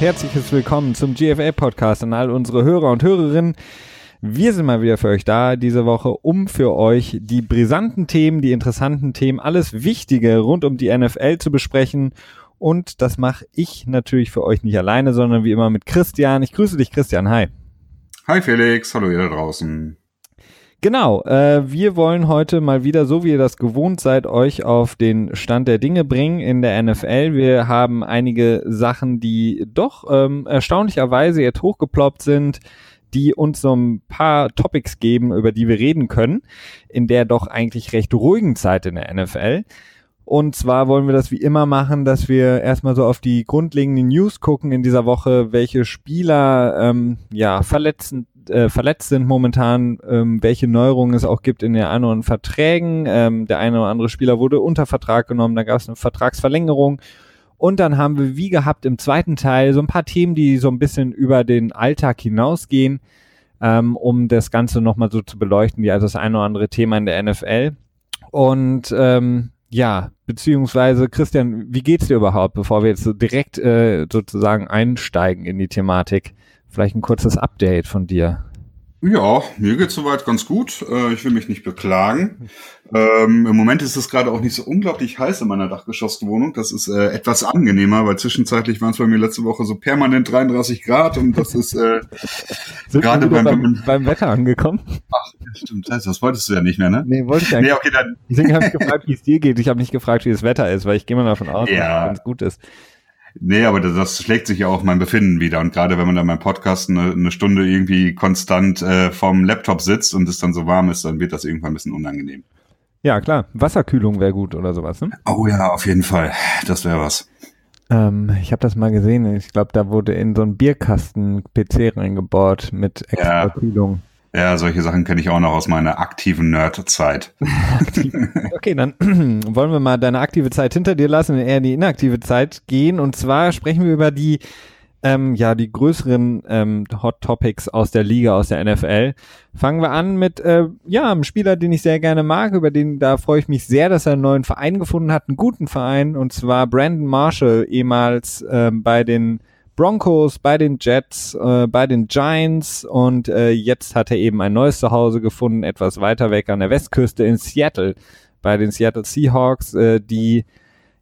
herzliches Willkommen zum GFL Podcast an all unsere Hörer und Hörerinnen. Wir sind mal wieder für euch da diese Woche, um für euch die brisanten Themen, die interessanten Themen, alles Wichtige rund um die NFL zu besprechen. Und das mache ich natürlich für euch nicht alleine, sondern wie immer mit Christian. Ich grüße dich, Christian. Hi. Hi Felix, hallo ihr da draußen. Genau, äh, wir wollen heute mal wieder, so wie ihr das gewohnt seid, euch auf den Stand der Dinge bringen in der NFL. Wir haben einige Sachen, die doch ähm, erstaunlicherweise jetzt hochgeploppt sind, die uns so ein paar Topics geben, über die wir reden können, in der doch eigentlich recht ruhigen Zeit in der NFL. Und zwar wollen wir das wie immer machen, dass wir erstmal so auf die grundlegenden News gucken in dieser Woche, welche Spieler ähm, ja verletzend äh, verletzt sind momentan, ähm, welche Neuerungen es auch gibt in den anderen Verträgen. Ähm, der eine oder andere Spieler wurde unter Vertrag genommen, da gab es eine Vertragsverlängerung. Und dann haben wir, wie gehabt, im zweiten Teil so ein paar Themen, die so ein bisschen über den Alltag hinausgehen, ähm, um das Ganze nochmal so zu beleuchten, wie also das eine oder andere Thema in der NFL. Und ähm, ja, beziehungsweise Christian, wie geht's dir überhaupt, bevor wir jetzt so direkt äh, sozusagen einsteigen in die Thematik? Vielleicht ein kurzes Update von dir. Ja, mir geht's soweit ganz gut. Äh, ich will mich nicht beklagen. Ähm, Im Moment ist es gerade auch nicht so unglaublich heiß in meiner Dachgeschosswohnung. Das ist äh, etwas angenehmer, weil zwischenzeitlich waren es bei mir letzte Woche so permanent 33 Grad und das ist äh, gerade beim, beim, beim, Wetter angekommen. Ach, stimmt. Das, wolltest du ja nicht mehr, ne? Nee, wollte ich eigentlich. Nee, okay, dann. Deswegen habe ich gefragt, wie es dir geht. Ich habe nicht gefragt, wie das Wetter ist, weil ich gehe mal davon aus, ja. dass es gut ist. Nee, aber das, das schlägt sich ja auch mein Befinden wieder. Und gerade wenn man dann beim Podcast eine, eine Stunde irgendwie konstant äh, vorm Laptop sitzt und es dann so warm ist, dann wird das irgendwann ein bisschen unangenehm. Ja, klar. Wasserkühlung wäre gut oder sowas, ne? Oh ja, auf jeden Fall. Das wäre was. Ähm, ich habe das mal gesehen. Ich glaube, da wurde in so einen Bierkasten PC reingebohrt mit extra ja. Kühlung. Ja, solche Sachen kenne ich auch noch aus meiner aktiven Nerd-Zeit. okay, dann wollen wir mal deine aktive Zeit hinter dir lassen und eher in die inaktive Zeit gehen. Und zwar sprechen wir über die, ähm, ja, die größeren ähm, Hot Topics aus der Liga, aus der NFL. Fangen wir an mit, äh, ja, einem Spieler, den ich sehr gerne mag, über den, da freue ich mich sehr, dass er einen neuen Verein gefunden hat, einen guten Verein, und zwar Brandon Marshall, ehemals ähm, bei den Broncos, bei den Jets, äh, bei den Giants und äh, jetzt hat er eben ein neues Zuhause gefunden, etwas weiter weg an der Westküste in Seattle, bei den Seattle Seahawks, äh, die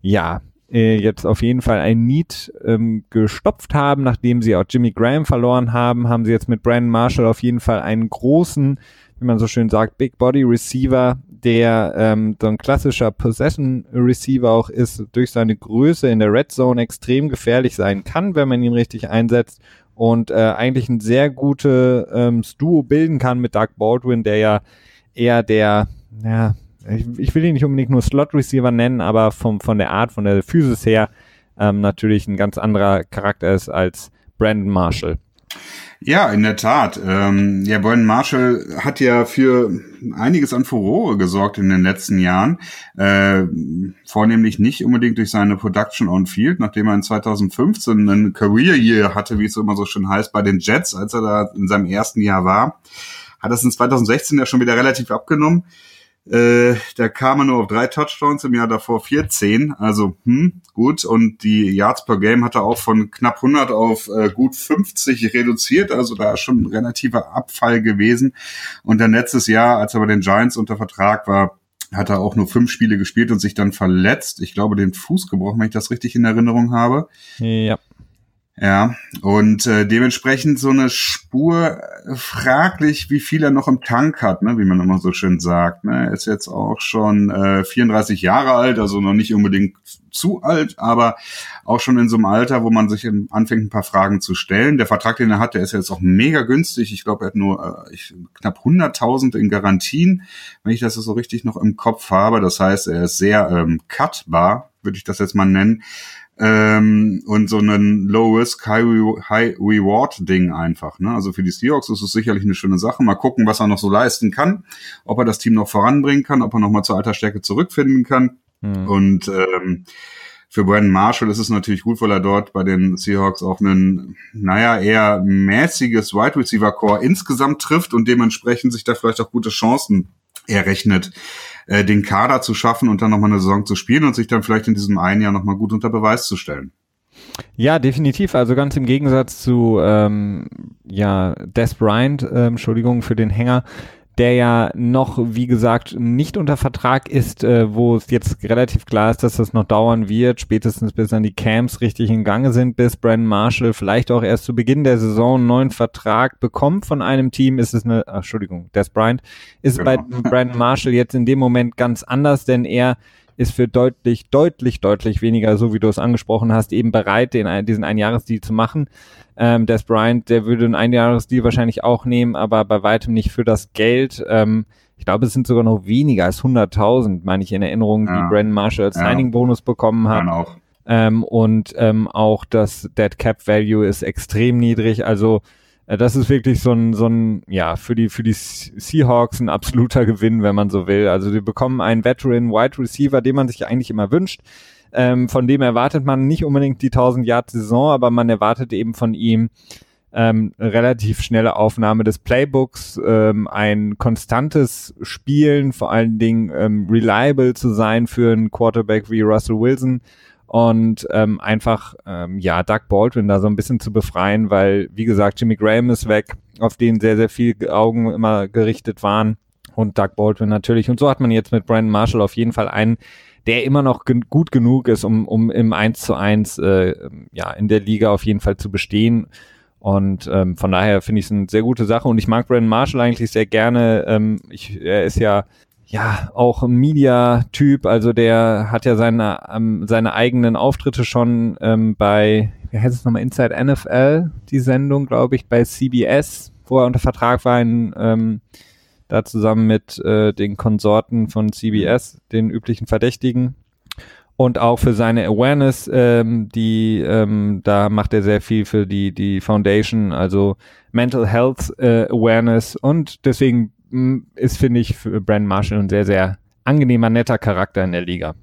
ja äh, jetzt auf jeden Fall ein Need ähm, gestopft haben, nachdem sie auch Jimmy Graham verloren haben, haben sie jetzt mit Brandon Marshall auf jeden Fall einen großen, wie man so schön sagt, Big Body Receiver, der ähm, so ein klassischer Possession Receiver auch ist, durch seine Größe in der Red Zone extrem gefährlich sein kann, wenn man ihn richtig einsetzt und äh, eigentlich ein sehr gutes ähm, Duo bilden kann mit Doug Baldwin, der ja eher der, ja, ich, ich will ihn nicht unbedingt nur Slot Receiver nennen, aber vom, von der Art, von der Physis her ähm, natürlich ein ganz anderer Charakter ist als Brandon Marshall. Ja, in der Tat. Ähm, ja, Brandon Marshall hat ja für einiges an Furore gesorgt in den letzten Jahren. Äh, vornehmlich nicht unbedingt durch seine Production on Field, nachdem er in 2015 einen Career Year hatte, wie es immer so schön heißt, bei den Jets, als er da in seinem ersten Jahr war. Hat das in 2016 ja schon wieder relativ abgenommen. Äh, da kam er nur auf drei Touchdowns, im Jahr davor 14. Also, hm, gut. Und die Yards per Game hat er auch von knapp 100 auf äh, gut 50 reduziert. Also da ist schon ein relativer Abfall gewesen. Und dann letztes Jahr, als er bei den Giants unter Vertrag war, hat er auch nur fünf Spiele gespielt und sich dann verletzt. Ich glaube, den Fuß gebrochen, wenn ich das richtig in Erinnerung habe. Ja. Ja, und äh, dementsprechend so eine Spur äh, fraglich, wie viel er noch im Tank hat, ne, wie man immer so schön sagt. Ne. Er ist jetzt auch schon äh, 34 Jahre alt, also noch nicht unbedingt zu alt, aber auch schon in so einem Alter, wo man sich anfängt, ein paar Fragen zu stellen. Der Vertrag, den er hat, der ist jetzt auch mega günstig. Ich glaube, er hat nur äh, ich, knapp 100.000 in Garantien, wenn ich das so richtig noch im Kopf habe. Das heißt, er ist sehr ähm, cutbar, würde ich das jetzt mal nennen ähm, und so ein Low-Risk, High-Reward-Ding einfach. Ne? Also für die Seahawks ist es sicherlich eine schöne Sache. Mal gucken, was er noch so leisten kann, ob er das Team noch voranbringen kann, ob er noch mal zur alter Stärke zurückfinden kann. Mhm. Und ähm, für Brandon Marshall ist es natürlich gut, weil er dort bei den Seahawks auch einen, naja, eher mäßiges Wide Receiver Core insgesamt trifft und dementsprechend sich da vielleicht auch gute Chancen errechnet äh, den Kader zu schaffen und dann nochmal eine Saison zu spielen und sich dann vielleicht in diesem einen Jahr nochmal gut unter Beweis zu stellen. Ja, definitiv. Also ganz im Gegensatz zu ähm, ja, Des Bryant, äh, Entschuldigung für den Hänger, der ja noch, wie gesagt, nicht unter Vertrag ist, äh, wo es jetzt relativ klar ist, dass das noch dauern wird, spätestens bis dann die Camps richtig in Gange sind, bis Brandon Marshall vielleicht auch erst zu Beginn der Saison einen neuen Vertrag bekommt von einem Team, ist es eine, ach, Entschuldigung, Des Bryant, ist genau. bei Brandon Marshall jetzt in dem Moment ganz anders, denn er ist für deutlich, deutlich, deutlich weniger, so wie du es angesprochen hast, eben bereit, den, diesen Einjahresdeal zu machen. Ähm, Des Bryant, der würde einen Einjahresdeal wahrscheinlich auch nehmen, aber bei weitem nicht für das Geld. Ähm, ich glaube, es sind sogar noch weniger als 100.000, meine ich in Erinnerung, ja. die Brandon Marshall als ja. Signing-Bonus bekommen hat. Auch. Ähm, und ähm, auch das Dead Cap Value ist extrem niedrig. Also das ist wirklich so ein, so ein, ja, für die, für die Seahawks ein absoluter Gewinn, wenn man so will. Also die bekommen einen Veteran Wide Receiver, den man sich eigentlich immer wünscht. Ähm, von dem erwartet man nicht unbedingt die 1000 Yard Saison, aber man erwartet eben von ihm ähm, relativ schnelle Aufnahme des Playbooks, ähm, ein konstantes Spielen, vor allen Dingen ähm, reliable zu sein für einen Quarterback wie Russell Wilson und ähm, einfach ähm, ja Doug Baldwin da so ein bisschen zu befreien, weil wie gesagt Jimmy Graham ist weg, auf den sehr sehr viel Augen immer gerichtet waren und Doug Baldwin natürlich und so hat man jetzt mit Brandon Marshall auf jeden Fall einen, der immer noch gen gut genug ist, um um im 1 zu 1 äh, ja in der Liga auf jeden Fall zu bestehen. Und ähm, von daher finde ich es eine sehr gute Sache und ich mag Brandon Marshall eigentlich sehr gerne. Ähm, ich, er ist ja ja, auch Media-Typ, also der hat ja seine, ähm, seine eigenen Auftritte schon ähm, bei, wie heißt es nochmal, Inside NFL, die Sendung, glaube ich, bei CBS, wo er unter Vertrag war, in, ähm, da zusammen mit äh, den Konsorten von CBS, den üblichen Verdächtigen. Und auch für seine Awareness, ähm, die, ähm, da macht er sehr viel für die, die Foundation, also Mental Health äh, Awareness. Und deswegen ist, finde ich, für Brandon Marshall ein sehr, sehr angenehmer, netter Charakter in der Liga.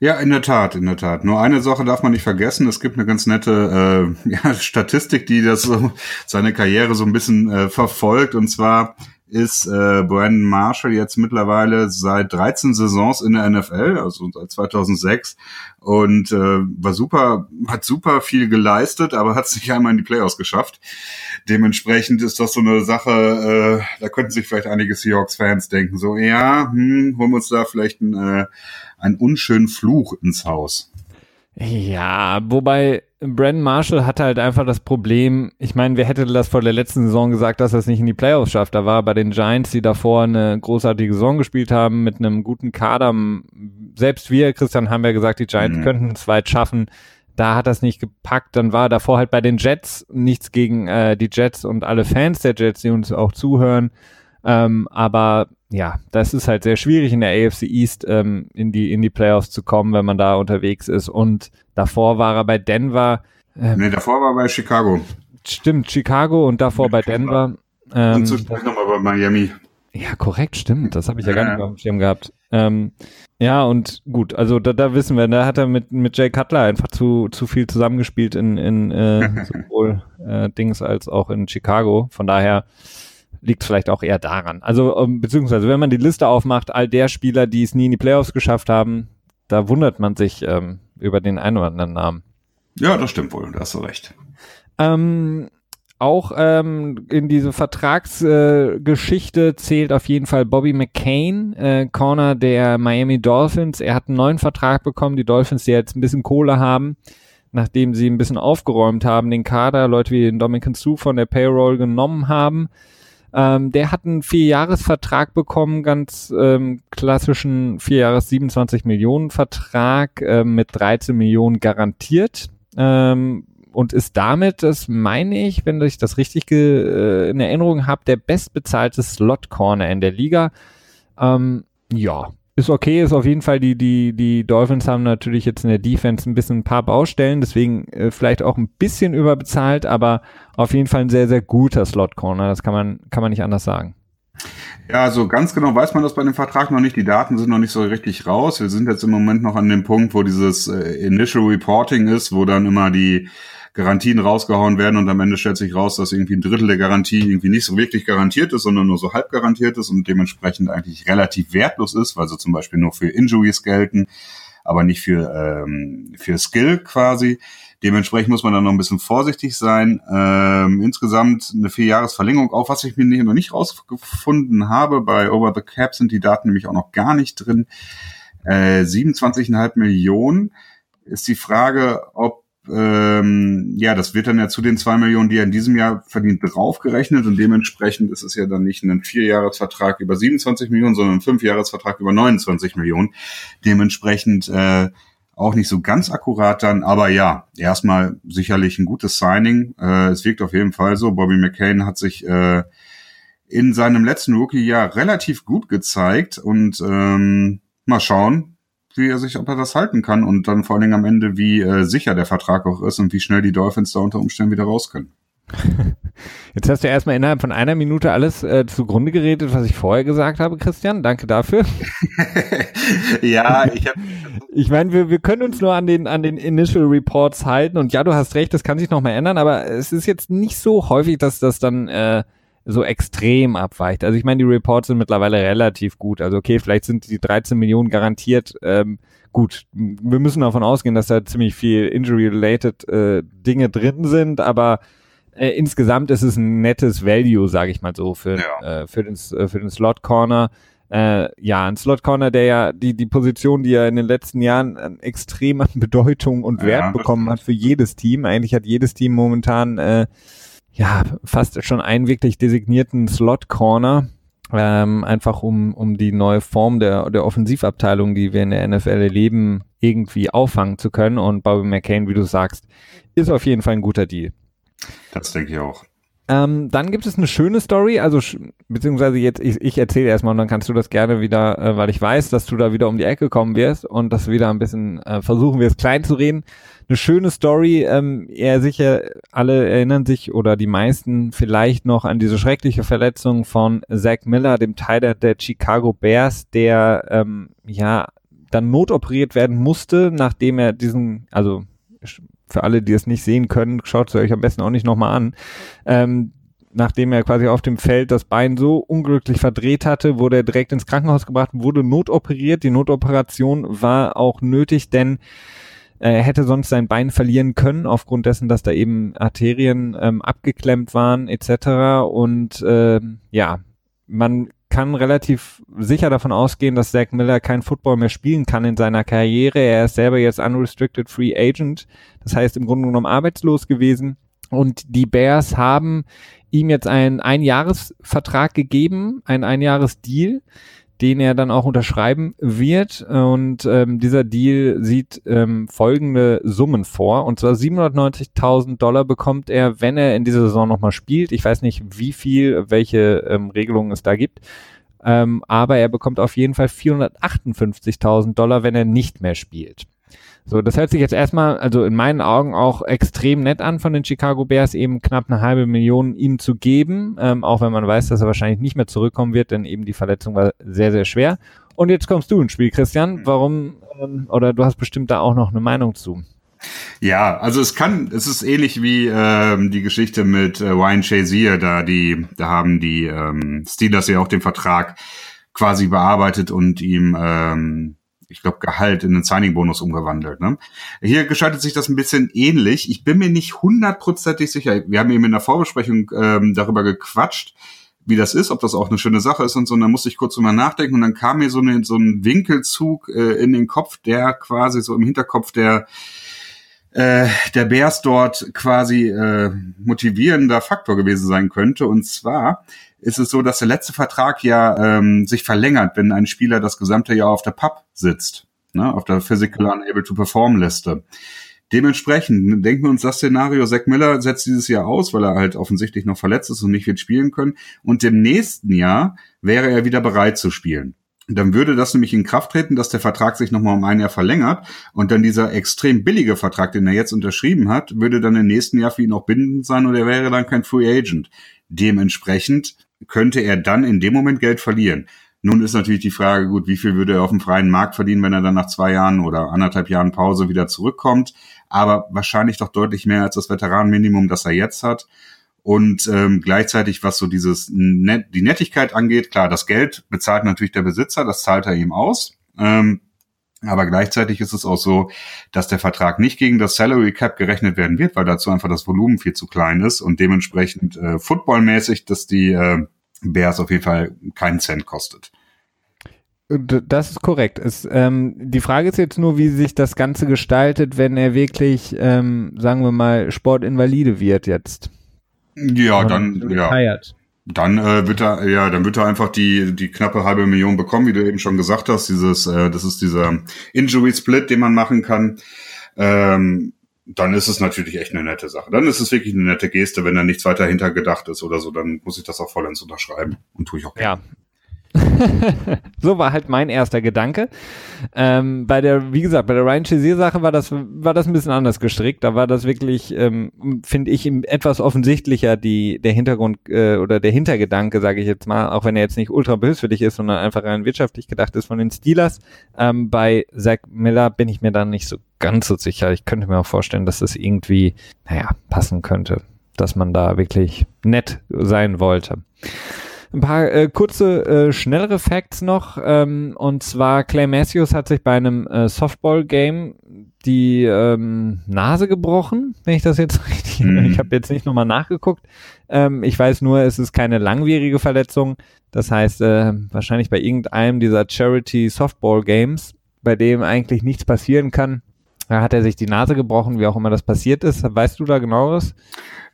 Ja, in der Tat, in der Tat. Nur eine Sache darf man nicht vergessen. Es gibt eine ganz nette äh, ja, Statistik, die das so seine Karriere so ein bisschen äh, verfolgt. Und zwar ist äh, Brandon Marshall jetzt mittlerweile seit 13 Saisons in der NFL, also seit 2006 und äh, war super, hat super viel geleistet, aber hat es nicht einmal in die Playoffs geschafft. Dementsprechend ist das so eine Sache, äh, da könnten sich vielleicht einige Seahawks-Fans denken, so ja, hm, holen wir uns da vielleicht einen, äh, einen unschönen Fluch ins Haus. Ja, wobei Brandon Marshall hatte halt einfach das Problem, ich meine, wer hätte das vor der letzten Saison gesagt, dass er es nicht in die Playoffs schafft? Da war bei den Giants, die davor eine großartige Saison gespielt haben, mit einem guten Kader. Selbst wir, Christian, haben ja gesagt, die Giants mhm. könnten es weit schaffen. Da hat das nicht gepackt. Dann war davor halt bei den Jets nichts gegen äh, die Jets und alle Fans der Jets, die uns auch zuhören. Ähm, aber ja, das ist halt sehr schwierig in der AFC East ähm, in die in die Playoffs zu kommen, wenn man da unterwegs ist. Und davor war er bei Denver. Ähm, nee, davor war er bei Chicago. Stimmt, Chicago und davor bei Denver. Ähm, und zwischendurch nochmal bei Miami. Ja, korrekt, stimmt. Das habe ich ja, ja gar nicht auf dem Schirm gehabt. Ähm, ja, und gut, also da, da wissen wir, da hat er mit, mit Jay Cutler einfach zu, zu viel zusammengespielt in, in äh, sowohl äh, Dings als auch in Chicago. Von daher liegt vielleicht auch eher daran. Also, um, beziehungsweise, wenn man die Liste aufmacht, all der Spieler, die es nie in die Playoffs geschafft haben, da wundert man sich ähm, über den einen oder anderen Namen. Ja, das stimmt wohl, da hast du recht. Ähm, auch ähm, in diese Vertragsgeschichte äh, zählt auf jeden Fall Bobby McCain, äh, Corner der Miami Dolphins. Er hat einen neuen Vertrag bekommen. Die Dolphins, die jetzt ein bisschen Kohle haben, nachdem sie ein bisschen aufgeräumt haben, den Kader, Leute wie den Dominican Sue von der Payroll genommen haben. Ähm, der hat einen Vierjahresvertrag bekommen, ganz ähm, klassischen Vierjahres 27 Millionen Vertrag äh, mit 13 Millionen garantiert ähm, und ist damit, das meine ich, wenn ich das richtig äh, in Erinnerung habe, der bestbezahlte Slot Corner in der Liga. Ähm, ja, ist okay, ist auf jeden Fall die, die, die Dolphins haben natürlich jetzt in der Defense ein bisschen ein paar Baustellen, deswegen äh, vielleicht auch ein bisschen überbezahlt, aber auf jeden Fall ein sehr, sehr guter Slot Corner, das kann man, kann man nicht anders sagen. Ja, also ganz genau weiß man das bei dem Vertrag noch nicht. Die Daten sind noch nicht so richtig raus. Wir sind jetzt im Moment noch an dem Punkt, wo dieses äh, Initial Reporting ist, wo dann immer die Garantien rausgehauen werden und am Ende stellt sich raus, dass irgendwie ein Drittel der Garantie irgendwie nicht so wirklich garantiert ist, sondern nur so halb garantiert ist und dementsprechend eigentlich relativ wertlos ist, weil sie zum Beispiel nur für Injuries gelten. aber nicht für, ähm, für Skill quasi. Dementsprechend muss man dann noch ein bisschen vorsichtig sein. Ähm, insgesamt eine Vierjahresverlängerung, auch was ich mir noch nicht rausgefunden habe. Bei Over the Cap sind die Daten nämlich auch noch gar nicht drin. Äh, 27,5 Millionen ist die Frage, ob ähm, ja, das wird dann ja zu den zwei Millionen, die er in diesem Jahr verdient, draufgerechnet und dementsprechend ist es ja dann nicht ein Vierjahresvertrag über 27 Millionen, sondern ein Fünfjahresvertrag über 29 Millionen. Dementsprechend äh, auch nicht so ganz akkurat dann, aber ja, erstmal sicherlich ein gutes Signing. Äh, es wirkt auf jeden Fall so. Bobby McCain hat sich äh, in seinem letzten Rookie-Jahr relativ gut gezeigt und ähm, mal schauen, wie er sich, ob er das halten kann und dann vor allen Dingen am Ende, wie äh, sicher der Vertrag auch ist und wie schnell die Dolphins da unter Umständen wieder raus können. Jetzt hast du erstmal innerhalb von einer Minute alles äh, zugrunde geredet, was ich vorher gesagt habe, Christian. Danke dafür. ja, ich habe. Ich meine, wir, wir können uns nur an den, an den Initial Reports halten und ja, du hast recht, das kann sich nochmal ändern, aber es ist jetzt nicht so häufig, dass das dann äh, so extrem abweicht. Also ich meine, die Reports sind mittlerweile relativ gut. Also okay, vielleicht sind die 13 Millionen garantiert. Ähm, gut, wir müssen davon ausgehen, dass da ziemlich viel Injury-related äh, Dinge drin sind, aber äh, insgesamt ist es ein nettes Value, sage ich mal so, für, ja. äh, für, den, äh, für den Slot Corner. Äh, ja, ein Slot Corner, der ja die, die Position, die er in den letzten Jahren an extrem an Bedeutung und Wert ja, bekommen hat für jedes Team. Eigentlich hat jedes Team momentan äh, ja fast schon einen wirklich designierten Slot Corner. Ähm, einfach um, um die neue Form der, der Offensivabteilung, die wir in der NFL erleben, irgendwie auffangen zu können. Und Bobby McCain, wie du sagst, ist auf jeden Fall ein guter Deal. Das denke ich auch. Ähm, dann gibt es eine schöne Story, also beziehungsweise jetzt, ich, ich erzähle erstmal und dann kannst du das gerne wieder, äh, weil ich weiß, dass du da wieder um die Ecke kommen wirst und das wieder ein bisschen äh, versuchen wir es klein zu reden. Eine schöne Story, ähm, eher sicher, alle erinnern sich oder die meisten vielleicht noch an diese schreckliche Verletzung von Zach Miller, dem Teil der Chicago Bears, der ähm, ja dann notoperiert werden musste, nachdem er diesen, also für alle, die es nicht sehen können, schaut es euch am besten auch nicht nochmal an. Ähm, nachdem er quasi auf dem Feld das Bein so unglücklich verdreht hatte, wurde er direkt ins Krankenhaus gebracht, wurde notoperiert. Die Notoperation war auch nötig, denn er hätte sonst sein Bein verlieren können, aufgrund dessen, dass da eben Arterien ähm, abgeklemmt waren etc. Und äh, ja, man kann relativ sicher davon ausgehen, dass Zach Miller kein Football mehr spielen kann in seiner Karriere. Er ist selber jetzt unrestricted free agent, das heißt im Grunde genommen arbeitslos gewesen. Und die Bears haben ihm jetzt einen Einjahresvertrag gegeben, ein Einjahresdeal, den er dann auch unterschreiben wird. Und ähm, dieser Deal sieht ähm, folgende Summen vor. Und zwar 790.000 Dollar bekommt er, wenn er in dieser Saison nochmal spielt. Ich weiß nicht, wie viel, welche ähm, Regelungen es da gibt. Ähm, aber er bekommt auf jeden Fall 458.000 Dollar, wenn er nicht mehr spielt. So, das hört sich jetzt erstmal, also in meinen Augen auch extrem nett an von den Chicago Bears, eben knapp eine halbe Million ihm zu geben, ähm, auch wenn man weiß, dass er wahrscheinlich nicht mehr zurückkommen wird, denn eben die Verletzung war sehr, sehr schwer. Und jetzt kommst du ins Spiel, Christian. Warum, ähm, oder du hast bestimmt da auch noch eine Meinung zu. Ja, also es kann, es ist ähnlich wie ähm, die Geschichte mit äh, Ryan Shazier, da die, da haben die ähm, Steelers ja auch den Vertrag quasi bearbeitet und ihm ähm, ich glaube, Gehalt in einen Signing-Bonus umgewandelt. Ne? Hier gestaltet sich das ein bisschen ähnlich. Ich bin mir nicht hundertprozentig sicher. Wir haben eben in der Vorbesprechung ähm, darüber gequatscht, wie das ist, ob das auch eine schöne Sache ist und so. Und dann musste ich kurz drüber nachdenken und dann kam mir so, eine, so ein Winkelzug äh, in den Kopf, der quasi so im Hinterkopf der äh, der Bears dort quasi äh, motivierender Faktor gewesen sein könnte. Und zwar ist es so, dass der letzte Vertrag ja ähm, sich verlängert, wenn ein Spieler das gesamte Jahr auf der PUB sitzt, ne, auf der Physical Unable to Perform Liste. Dementsprechend denken wir uns das Szenario, Zack Miller setzt dieses Jahr aus, weil er halt offensichtlich noch verletzt ist und nicht wird spielen können. Und im nächsten Jahr wäre er wieder bereit zu spielen. Dann würde das nämlich in Kraft treten, dass der Vertrag sich nochmal um ein Jahr verlängert und dann dieser extrem billige Vertrag, den er jetzt unterschrieben hat, würde dann im nächsten Jahr für ihn auch bindend sein und er wäre dann kein Free Agent. Dementsprechend könnte er dann in dem Moment Geld verlieren. Nun ist natürlich die Frage, gut, wie viel würde er auf dem freien Markt verdienen, wenn er dann nach zwei Jahren oder anderthalb Jahren Pause wieder zurückkommt. Aber wahrscheinlich doch deutlich mehr als das Veteranenminimum, das er jetzt hat. Und ähm, gleichzeitig, was so dieses Net die Nettigkeit angeht, klar, das Geld bezahlt natürlich der Besitzer, das zahlt er ihm aus. Ähm, Aber gleichzeitig ist es auch so, dass der Vertrag nicht gegen das Salary Cap gerechnet werden wird, weil dazu einfach das Volumen viel zu klein ist und dementsprechend äh, footballmäßig, dass die äh, Bears auf jeden Fall keinen Cent kostet. Das ist korrekt. Es, ähm, die Frage ist jetzt nur, wie sich das Ganze gestaltet, wenn er wirklich, ähm, sagen wir mal, Sportinvalide wird jetzt. Ja, dann, ja. Dann äh, wird er, ja, dann wird er einfach die die knappe halbe Million bekommen, wie du eben schon gesagt hast. Dieses, äh, das ist dieser Injury Split, den man machen kann. Ähm, dann ist es natürlich echt eine nette Sache. Dann ist es wirklich eine nette Geste, wenn da nichts weiter hintergedacht ist oder so, dann muss ich das auch vollends unterschreiben und tue ich auch gerne. Ja, so war halt mein erster Gedanke. Ähm, bei der, wie gesagt, bei der Ryan Chazier Sache war das, war das ein bisschen anders gestrickt. Da war das wirklich, ähm, finde ich, etwas offensichtlicher die, der Hintergrund äh, oder der Hintergedanke, sage ich jetzt mal, auch wenn er jetzt nicht ultra behilfswillig ist, sondern einfach rein wirtschaftlich gedacht ist von den Steelers. Ähm, bei Zach Miller bin ich mir dann nicht so ganz so sicher. Ich könnte mir auch vorstellen, dass das irgendwie, naja, passen könnte, dass man da wirklich nett sein wollte. Ein paar äh, kurze, äh, schnellere Facts noch. Ähm, und zwar Clay Matthews hat sich bei einem äh, Softball-Game die ähm, Nase gebrochen, wenn ich das jetzt richtig. Mhm. Ich habe jetzt nicht nochmal nachgeguckt. Ähm, ich weiß nur, es ist keine langwierige Verletzung. Das heißt, äh, wahrscheinlich bei irgendeinem dieser Charity Softball Games, bei dem eigentlich nichts passieren kann, da hat er sich die Nase gebrochen, wie auch immer das passiert ist. Weißt du da genaueres?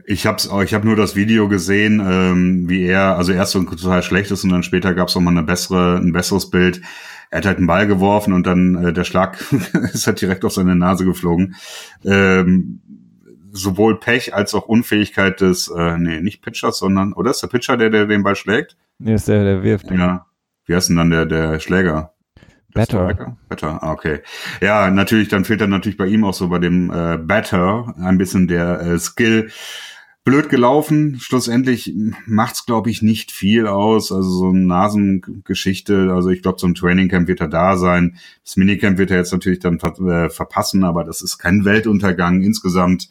Ich hab's ich habe nur das Video gesehen, ähm, wie er, also erst so ein total schlechtes und dann später gab's noch mal eine bessere, ein besseres Bild. Er hat halt einen Ball geworfen und dann äh, der Schlag ist halt direkt auf seine Nase geflogen. Ähm, sowohl Pech als auch Unfähigkeit des, äh, nee, nicht Pitchers, sondern, oder ist der Pitcher, der, der den Ball schlägt? Nee, ist der, der wirft. Ja. Wie heißt denn dann der, der Schläger? Better. Better, ah, okay. Ja, natürlich, dann fehlt dann natürlich bei ihm auch so bei dem äh, Better ein bisschen der äh, Skill. Blöd gelaufen. Schlussendlich macht's, glaube ich, nicht viel aus. Also so eine Nasengeschichte. Also ich glaube, zum Trainingcamp wird er da sein. Das Minicamp wird er jetzt natürlich dann ver äh, verpassen, aber das ist kein Weltuntergang. Insgesamt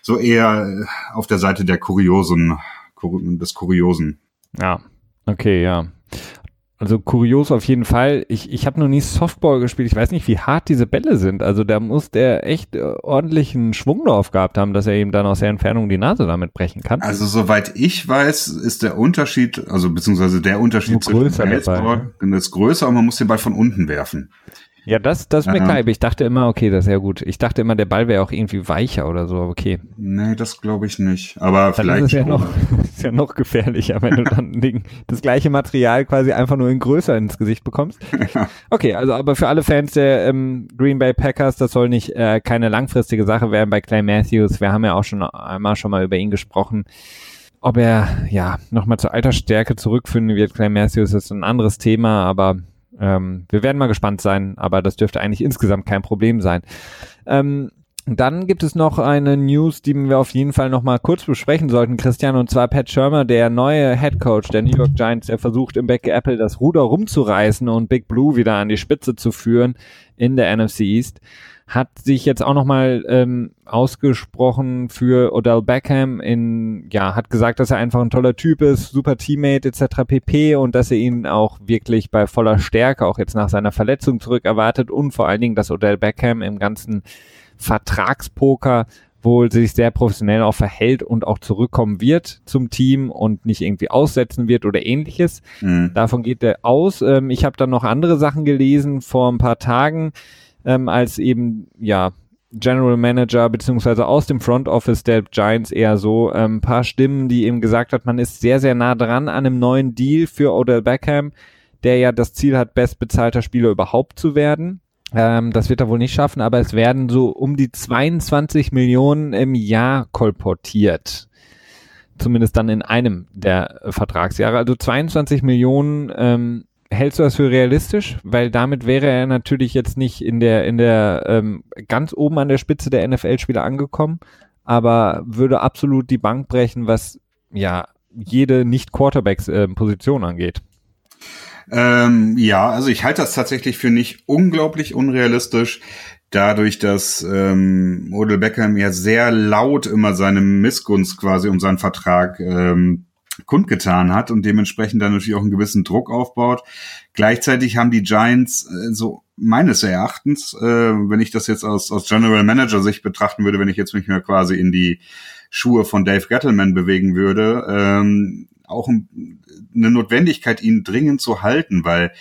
so eher äh, auf der Seite der Kuriosen, Kur des Kuriosen. Ja, okay, ja. Also kurios auf jeden Fall. Ich, ich habe noch nie Softball gespielt. Ich weiß nicht, wie hart diese Bälle sind. Also da muss der echt äh, ordentlichen Schwung drauf gehabt haben, dass er eben dann aus der Entfernung die Nase damit brechen kann. Also soweit ich weiß, ist der Unterschied, also beziehungsweise der Unterschied zwischen Baseball ne? ist größer, aber man muss den Ball von unten werfen. Ja, das, das ist mir klar. Ich dachte immer, okay, das ist ja gut. Ich dachte immer, der Ball wäre auch irgendwie weicher oder so, okay. Nee, das glaube ich nicht. Aber dann vielleicht. Ist ja, noch, ist ja noch gefährlicher, wenn du dann das gleiche Material quasi einfach nur in größer ins Gesicht bekommst. Okay, also aber für alle Fans der ähm, Green Bay Packers, das soll nicht äh, keine langfristige Sache werden bei Clay Matthews. Wir haben ja auch schon einmal schon mal über ihn gesprochen. Ob er ja nochmal zur Altersstärke zurückfinden wird, Clay Matthews ist ein anderes Thema, aber ähm, wir werden mal gespannt sein, aber das dürfte eigentlich insgesamt kein Problem sein. Ähm, dann gibt es noch eine News, die wir auf jeden Fall noch mal kurz besprechen sollten, Christian, und zwar Pat Shermer, der neue Head Coach der New York Giants, der versucht im Beck Apple das Ruder rumzureißen und Big Blue wieder an die Spitze zu führen in der NFC East hat sich jetzt auch nochmal ähm, ausgesprochen für Odell Beckham in, ja, hat gesagt, dass er einfach ein toller Typ ist, super Teammate etc. pp. und dass er ihn auch wirklich bei voller Stärke auch jetzt nach seiner Verletzung zurück erwartet und vor allen Dingen, dass Odell Beckham im ganzen Vertragspoker wohl sich sehr professionell auch verhält und auch zurückkommen wird zum Team und nicht irgendwie aussetzen wird oder ähnliches. Mhm. Davon geht er aus. Ähm, ich habe dann noch andere Sachen gelesen vor ein paar Tagen ähm, als eben, ja, General Manager beziehungsweise aus dem Front Office der Giants eher so ein ähm, paar Stimmen, die eben gesagt hat, man ist sehr, sehr nah dran an einem neuen Deal für Odell Beckham, der ja das Ziel hat, bestbezahlter Spieler überhaupt zu werden. Ähm, das wird er wohl nicht schaffen, aber es werden so um die 22 Millionen im Jahr kolportiert. Zumindest dann in einem der Vertragsjahre. Also 22 Millionen ähm, hältst du das für realistisch? Weil damit wäre er natürlich jetzt nicht in der, in der ähm, ganz oben an der Spitze der NFL-Spieler angekommen, aber würde absolut die Bank brechen, was ja jede Nicht-Quarterbacks-Position äh, angeht. Ähm, ja, also ich halte das tatsächlich für nicht unglaublich unrealistisch, dadurch, dass ähm, Odell Beckham ja sehr laut immer seine Missgunst quasi um seinen Vertrag ähm, kundgetan hat und dementsprechend dann natürlich auch einen gewissen Druck aufbaut. Gleichzeitig haben die Giants äh, so meines Erachtens, äh, wenn ich das jetzt aus, aus General Manager Sicht betrachten würde, wenn ich jetzt mich mehr quasi in die Schuhe von Dave Gettleman bewegen würde, ähm, auch eine Notwendigkeit, ihn dringend zu halten, weil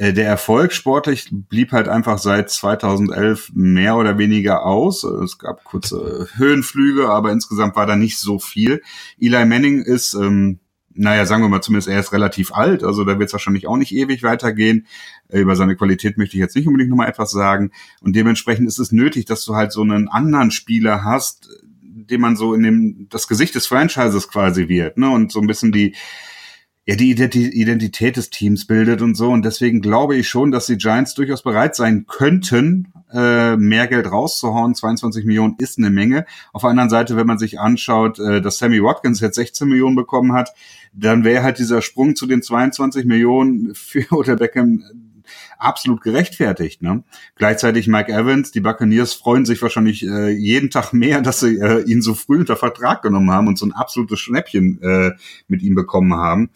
der Erfolg sportlich blieb halt einfach seit 2011 mehr oder weniger aus. Es gab kurze Höhenflüge, aber insgesamt war da nicht so viel. Eli Manning ist, ähm, naja, sagen wir mal zumindest, er ist relativ alt, also da wird es wahrscheinlich auch nicht ewig weitergehen. Äh, über seine Qualität möchte ich jetzt nicht unbedingt nochmal etwas sagen. Und dementsprechend ist es nötig, dass du halt so einen anderen Spieler hast, dem man so in dem das Gesicht des Franchises quasi wird, ne? Und so ein bisschen die ja die Identität des Teams bildet und so. Und deswegen glaube ich schon, dass die Giants durchaus bereit sein könnten, äh, mehr Geld rauszuhauen. 22 Millionen ist eine Menge. Auf der anderen Seite, wenn man sich anschaut, äh, dass Sammy Watkins jetzt 16 Millionen bekommen hat, dann wäre halt dieser Sprung zu den 22 Millionen für Oder Beckham absolut gerechtfertigt. Ne? Gleichzeitig Mike Evans, die Buccaneers freuen sich wahrscheinlich äh, jeden Tag mehr, dass sie äh, ihn so früh unter Vertrag genommen haben und so ein absolutes Schnäppchen äh, mit ihm bekommen haben.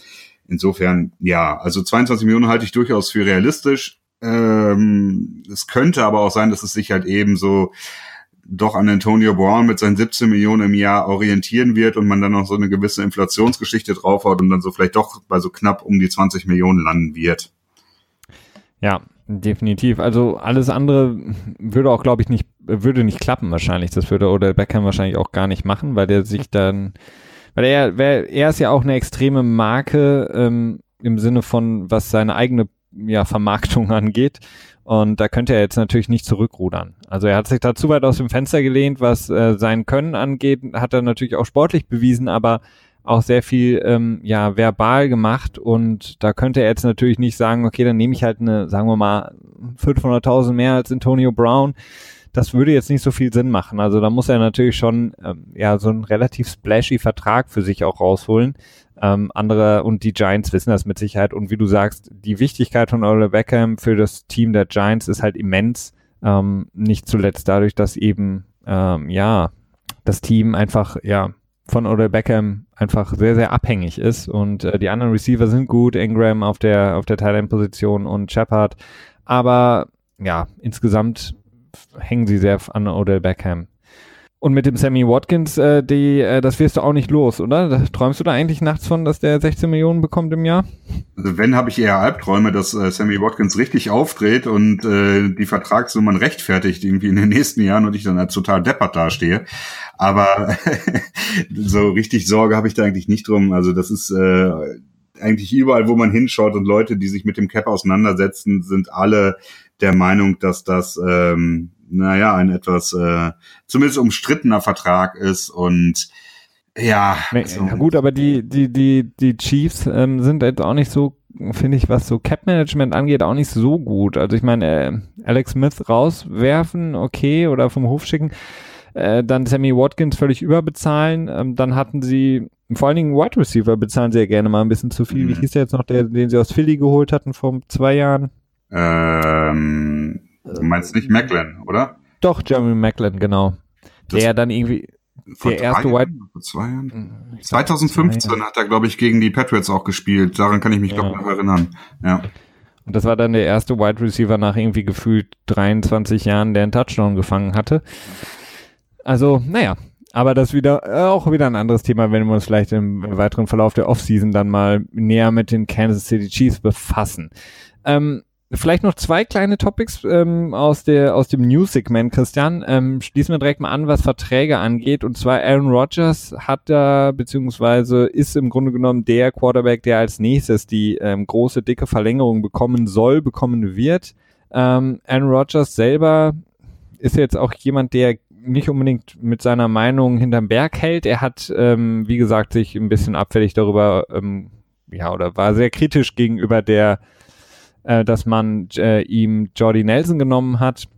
Insofern, ja, also 22 Millionen halte ich durchaus für realistisch. Ähm, es könnte aber auch sein, dass es sich halt eben so doch an Antonio Brown mit seinen 17 Millionen im Jahr orientieren wird und man dann noch so eine gewisse Inflationsgeschichte draufhaut und dann so vielleicht doch bei so knapp um die 20 Millionen landen wird. Ja, definitiv. Also alles andere würde auch, glaube ich, nicht, würde nicht klappen wahrscheinlich. Das würde oder Beckham wahrscheinlich auch gar nicht machen, weil der sich dann, weil er, er ist ja auch eine extreme Marke ähm, im Sinne von, was seine eigene ja, Vermarktung angeht. Und da könnte er jetzt natürlich nicht zurückrudern. Also er hat sich da zu weit aus dem Fenster gelehnt, was äh, sein Können angeht, hat er natürlich auch sportlich bewiesen, aber auch sehr viel ähm, ja verbal gemacht und da könnte er jetzt natürlich nicht sagen, okay, dann nehme ich halt eine, sagen wir mal 500.000 mehr als Antonio Brown. Das würde jetzt nicht so viel Sinn machen. Also da muss er natürlich schon ähm, ja so einen relativ splashy Vertrag für sich auch rausholen. Ähm, andere und die Giants wissen das mit Sicherheit und wie du sagst, die Wichtigkeit von Ole Beckham für das Team der Giants ist halt immens. Ähm, nicht zuletzt dadurch, dass eben ähm, ja das Team einfach ja von Odell Beckham einfach sehr, sehr abhängig ist. Und äh, die anderen Receiver sind gut, Ingram auf der, auf der Thailand-Position und Shepard. Aber ja, insgesamt hängen sie sehr an Odell Beckham. Und mit dem Sammy Watkins, äh, die, äh, das wirst du auch nicht los, oder? Träumst du da eigentlich nachts von, dass der 16 Millionen bekommt im Jahr? Also wenn, habe ich eher Albträume, dass äh, Sammy Watkins richtig aufdreht und äh, die Vertragsnummern rechtfertigt irgendwie in den nächsten Jahren und ich dann als total deppert dastehe. Aber so richtig Sorge habe ich da eigentlich nicht drum. Also das ist äh, eigentlich überall, wo man hinschaut und Leute, die sich mit dem Cap auseinandersetzen, sind alle der Meinung, dass das ähm, naja, ein etwas äh, zumindest umstrittener Vertrag ist und ja. Also, ja gut, aber die, die, die, die Chiefs ähm, sind jetzt auch nicht so, finde ich, was so Cap-Management angeht, auch nicht so gut. Also ich meine, äh, Alex Smith rauswerfen, okay, oder vom Hof schicken, äh, dann Sammy Watkins völlig überbezahlen, ähm, dann hatten sie vor allen Dingen Wide Receiver bezahlen sie ja gerne mal ein bisschen zu viel. Mhm. Wie hieß der jetzt noch, der, den sie aus Philly geholt hatten vor zwei Jahren? Ähm, Du meinst nicht Macklin, oder? Doch, Jeremy Macklin, genau. Das der dann irgendwie der erste Jahren, White. Vor zwei Jahren? 2015 hm, hat er, glaube ich, gegen die Patriots auch gespielt. Daran kann ich mich, ja. glaube noch erinnern. Ja. Und das war dann der erste Wide Receiver nach irgendwie gefühlt 23 Jahren, der einen Touchdown gefangen hatte. Also, naja, aber das wieder äh, auch wieder ein anderes Thema, wenn wir uns vielleicht im weiteren Verlauf der Offseason dann mal näher mit den Kansas City Chiefs befassen. Ähm, Vielleicht noch zwei kleine Topics ähm, aus, der, aus dem News-Segment, Christian. Ähm, schließen wir direkt mal an, was Verträge angeht. Und zwar Aaron Rodgers hat da, beziehungsweise ist im Grunde genommen der Quarterback, der als nächstes die ähm, große, dicke Verlängerung bekommen soll, bekommen wird. Ähm, Aaron Rodgers selber ist jetzt auch jemand, der nicht unbedingt mit seiner Meinung hinterm Berg hält. Er hat, ähm, wie gesagt, sich ein bisschen abfällig darüber, ähm, ja, oder war sehr kritisch gegenüber der äh, dass man äh, ihm Jordy Nelson genommen hat.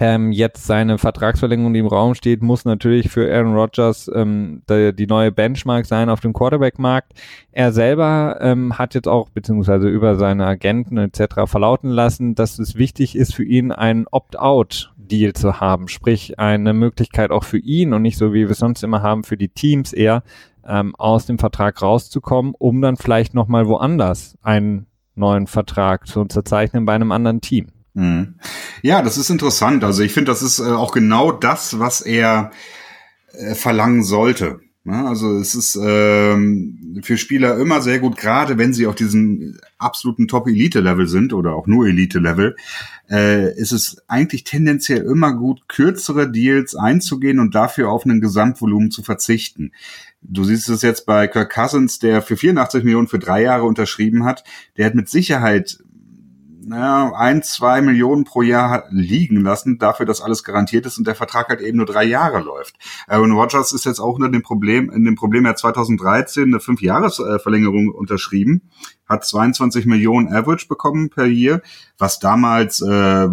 Ähm, jetzt seine Vertragsverlängerung, die im Raum steht, muss natürlich für Aaron Rodgers ähm, die, die neue Benchmark sein auf dem Quarterback-Markt. Er selber ähm, hat jetzt auch, beziehungsweise über seine Agenten etc. verlauten lassen, dass es wichtig ist für ihn, ein Opt-out-Deal zu haben, sprich eine Möglichkeit auch für ihn und nicht so, wie wir es sonst immer haben, für die Teams eher, ähm, aus dem Vertrag rauszukommen, um dann vielleicht nochmal woanders einen neuen Vertrag zu unterzeichnen bei einem anderen Team. Mhm. Ja, das ist interessant. Also ich finde, das ist äh, auch genau das, was er äh, verlangen sollte. Also es ist ähm, für Spieler immer sehr gut, gerade wenn sie auf diesem absoluten Top-Elite-Level sind oder auch nur Elite-Level, äh, ist es eigentlich tendenziell immer gut, kürzere Deals einzugehen und dafür auf einen Gesamtvolumen zu verzichten. Du siehst es jetzt bei Kirk Cousins, der für 84 Millionen für drei Jahre unterschrieben hat. Der hat mit Sicherheit naja, ein, zwei Millionen pro Jahr liegen lassen, dafür, dass alles garantiert ist und der Vertrag halt eben nur drei Jahre läuft. Aaron Rodgers ist jetzt auch unter dem Problem, in dem Problem, er hat 2013 eine Fünf-Jahres-Verlängerung unterschrieben, hat 22 Millionen Average bekommen per Jahr, was damals äh,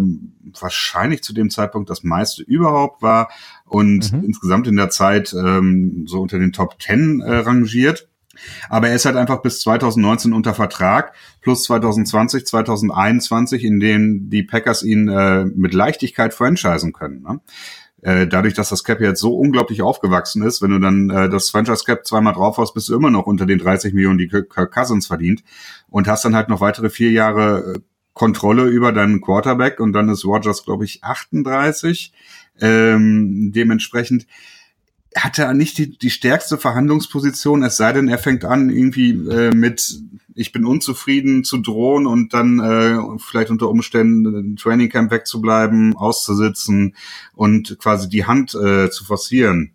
wahrscheinlich zu dem Zeitpunkt das meiste überhaupt war und mhm. insgesamt in der Zeit ähm, so unter den Top Ten äh, rangiert. Aber er ist halt einfach bis 2019 unter Vertrag, plus 2020, 2021, in denen die Packers ihn äh, mit Leichtigkeit franchisen können. Ne? Äh, dadurch, dass das Cap jetzt so unglaublich aufgewachsen ist, wenn du dann äh, das Franchise Cap zweimal drauf hast, bist du immer noch unter den 30 Millionen, die Kirk Cousins verdient und hast dann halt noch weitere vier Jahre äh, Kontrolle über deinen Quarterback und dann ist Rogers, glaube ich, 38. Ähm, dementsprechend hatte er nicht die, die stärkste Verhandlungsposition, es sei denn, er fängt an, irgendwie äh, mit ich bin unzufrieden zu drohen und dann äh, vielleicht unter Umständen ein Trainingcamp wegzubleiben, auszusitzen und quasi die Hand äh, zu forcieren.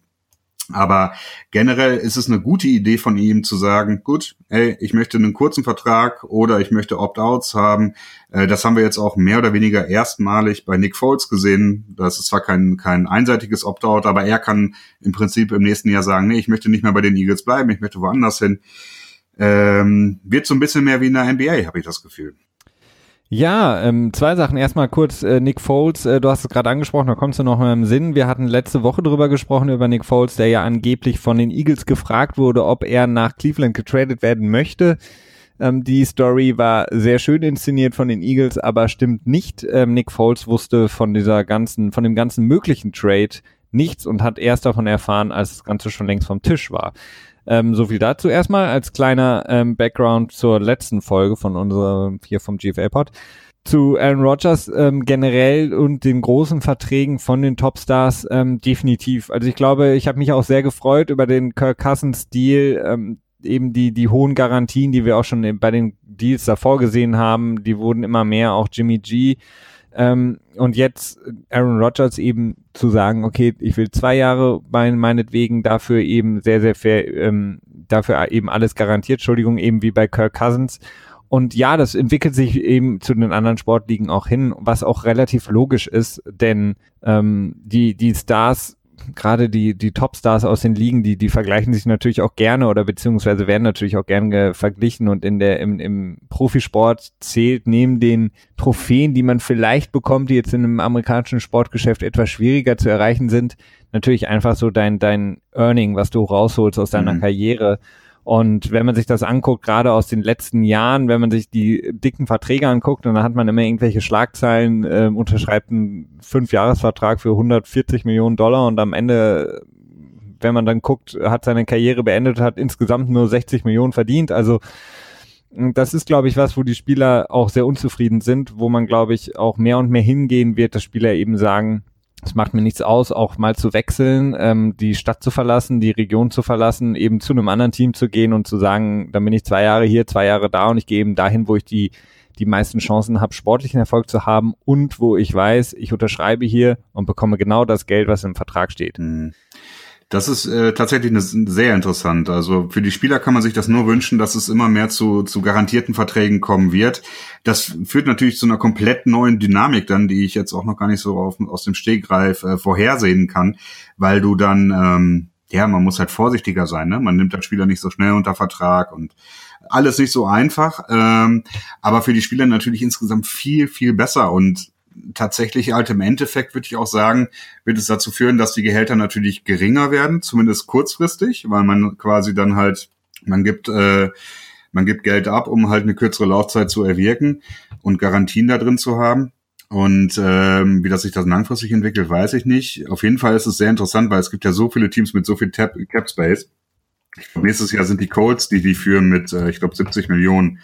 Aber generell ist es eine gute Idee von ihm zu sagen, gut, ey, ich möchte einen kurzen Vertrag oder ich möchte Opt-outs haben. Äh, das haben wir jetzt auch mehr oder weniger erstmalig bei Nick Foles gesehen. Das ist zwar kein, kein einseitiges Opt-out, aber er kann im Prinzip im nächsten Jahr sagen, nee, ich möchte nicht mehr bei den Eagles bleiben, ich möchte woanders hin. Ähm, wird so ein bisschen mehr wie in der NBA, habe ich das Gefühl. Ja, ähm, zwei Sachen. Erstmal kurz äh, Nick Foles, äh, du hast es gerade angesprochen, da kommst du noch mal im Sinn. Wir hatten letzte Woche drüber gesprochen, über Nick Foles, der ja angeblich von den Eagles gefragt wurde, ob er nach Cleveland getradet werden möchte. Ähm, die Story war sehr schön inszeniert von den Eagles, aber stimmt nicht. Ähm, Nick Foles wusste von dieser ganzen, von dem ganzen möglichen Trade nichts und hat erst davon erfahren, als das Ganze schon längst vom Tisch war. Ähm, so viel dazu erstmal als kleiner ähm, Background zur letzten Folge von unserem hier vom GFL-Pod. Zu Aaron Rodgers ähm, generell und den großen Verträgen von den Topstars ähm, definitiv. Also ich glaube, ich habe mich auch sehr gefreut über den Kirk Cousins Deal, ähm, eben die die hohen Garantien, die wir auch schon bei den Deals davor gesehen haben, die wurden immer mehr. Auch Jimmy G ähm, und jetzt Aaron Rodgers eben zu sagen, okay, ich will zwei Jahre mein, meinetwegen dafür eben sehr, sehr fair, ähm, dafür eben alles garantiert, Entschuldigung, eben wie bei Kirk Cousins. Und ja, das entwickelt sich eben zu den anderen Sportligen auch hin, was auch relativ logisch ist, denn ähm, die, die Stars gerade die, die Topstars aus den Ligen, die, die vergleichen sich natürlich auch gerne oder beziehungsweise werden natürlich auch gerne verglichen und in der, im, im Profisport zählt neben den Trophäen, die man vielleicht bekommt, die jetzt in einem amerikanischen Sportgeschäft etwas schwieriger zu erreichen sind, natürlich einfach so dein, dein Earning, was du rausholst aus deiner mhm. Karriere. Und wenn man sich das anguckt, gerade aus den letzten Jahren, wenn man sich die dicken Verträge anguckt, dann hat man immer irgendwelche Schlagzeilen, äh, unterschreibt einen Fünfjahresvertrag für 140 Millionen Dollar und am Ende, wenn man dann guckt, hat seine Karriere beendet, hat insgesamt nur 60 Millionen verdient. Also das ist, glaube ich, was, wo die Spieler auch sehr unzufrieden sind, wo man, glaube ich, auch mehr und mehr hingehen wird, dass Spieler eben sagen, es macht mir nichts aus, auch mal zu wechseln, ähm, die Stadt zu verlassen, die Region zu verlassen, eben zu einem anderen Team zu gehen und zu sagen, dann bin ich zwei Jahre hier, zwei Jahre da und ich gehe eben dahin, wo ich die die meisten Chancen habe, sportlichen Erfolg zu haben und wo ich weiß, ich unterschreibe hier und bekomme genau das Geld, was im Vertrag steht. Mhm. Das ist äh, tatsächlich eine, sehr interessant. Also für die Spieler kann man sich das nur wünschen, dass es immer mehr zu, zu garantierten Verträgen kommen wird. Das führt natürlich zu einer komplett neuen Dynamik dann, die ich jetzt auch noch gar nicht so auf, aus dem Stegreif äh, vorhersehen kann, weil du dann, ähm, ja, man muss halt vorsichtiger sein. Ne? Man nimmt den Spieler nicht so schnell unter Vertrag und alles nicht so einfach. Ähm, aber für die Spieler natürlich insgesamt viel, viel besser und tatsächlich halt im Endeffekt würde ich auch sagen, wird es dazu führen, dass die Gehälter natürlich geringer werden, zumindest kurzfristig, weil man quasi dann halt, man gibt, äh, man gibt Geld ab, um halt eine kürzere Laufzeit zu erwirken und Garantien da drin zu haben. Und ähm, wie das sich das langfristig entwickelt, weiß ich nicht. Auf jeden Fall ist es sehr interessant, weil es gibt ja so viele Teams mit so viel Tap Cap Space. Nächstes Jahr sind die Colts, die die führen mit, äh, ich glaube, 70 Millionen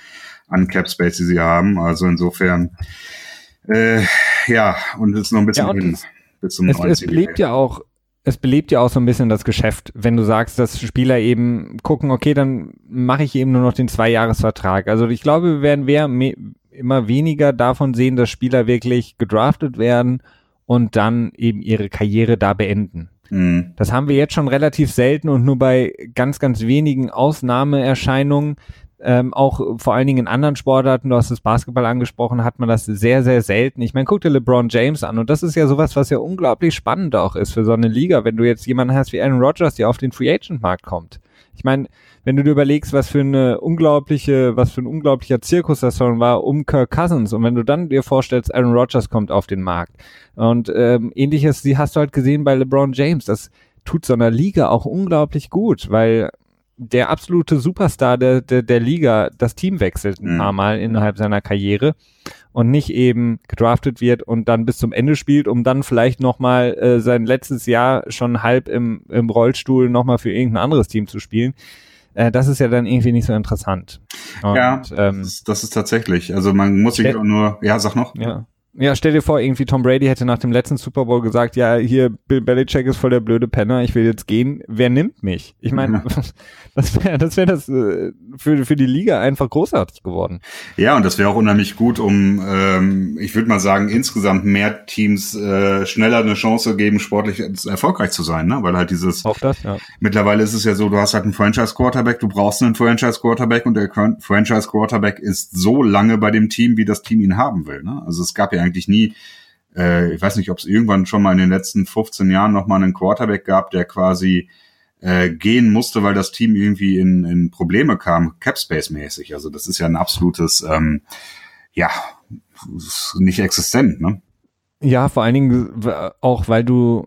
an Cap Space, die sie haben. Also insofern, äh, ja, und es ist noch ein bisschen ja, hin bis zum es, es belebt ja auch es belebt ja auch so ein bisschen das Geschäft, wenn du sagst, dass Spieler eben gucken, okay, dann mache ich eben nur noch den Zweijahresvertrag. Also ich glaube, wir werden wir immer weniger davon sehen, dass Spieler wirklich gedraftet werden und dann eben ihre Karriere da beenden. Mhm. Das haben wir jetzt schon relativ selten und nur bei ganz, ganz wenigen Ausnahmeerscheinungen ähm, auch vor allen Dingen in anderen Sportarten, du hast das Basketball angesprochen, hat man das sehr, sehr selten. Ich meine, guck dir LeBron James an und das ist ja sowas, was ja unglaublich spannend auch ist für so eine Liga, wenn du jetzt jemanden hast wie Aaron Rodgers, der auf den Free Agent Markt kommt. Ich meine, wenn du dir überlegst, was für eine unglaubliche, was für ein unglaublicher Zirkus das schon war um Kirk Cousins und wenn du dann dir vorstellst, Aaron Rodgers kommt auf den Markt und ähm, ähnliches, die hast du halt gesehen bei LeBron James, das tut so einer Liga auch unglaublich gut, weil der absolute Superstar der, der, der Liga das Team wechselt ein mhm. paar Mal innerhalb seiner Karriere und nicht eben gedraftet wird und dann bis zum Ende spielt, um dann vielleicht nochmal äh, sein letztes Jahr schon halb im, im Rollstuhl nochmal für irgendein anderes Team zu spielen. Äh, das ist ja dann irgendwie nicht so interessant. Und, ja, ähm, das, ist, das ist tatsächlich. Also man muss sich auch nur, ja, sag noch. Ja. Ja, stell dir vor, irgendwie Tom Brady hätte nach dem letzten Super Bowl gesagt, ja, hier, Bill Belichick ist voll der blöde Penner, ich will jetzt gehen. Wer nimmt mich? Ich meine, das wäre das, wär das äh, für, für die Liga einfach großartig geworden. Ja, und das wäre auch unheimlich gut, um, ähm, ich würde mal sagen, insgesamt mehr Teams äh, schneller eine Chance geben, sportlich erfolgreich zu sein, ne? Weil halt dieses auch das, ja. mittlerweile ist es ja so, du hast halt einen Franchise-Quarterback, du brauchst einen Franchise-Quarterback und der Franchise-Quarterback ist so lange bei dem Team, wie das Team ihn haben will. Ne? Also es gab ja eigentlich nie äh, ich weiß nicht, ob es irgendwann schon mal in den letzten 15 Jahren noch mal einen Quarterback gab, der quasi äh, gehen musste, weil das Team irgendwie in, in Probleme kam, Capspace-mäßig. Also das ist ja ein absolutes, ähm, ja, nicht existent, ne? Ja, vor allen Dingen auch, weil du,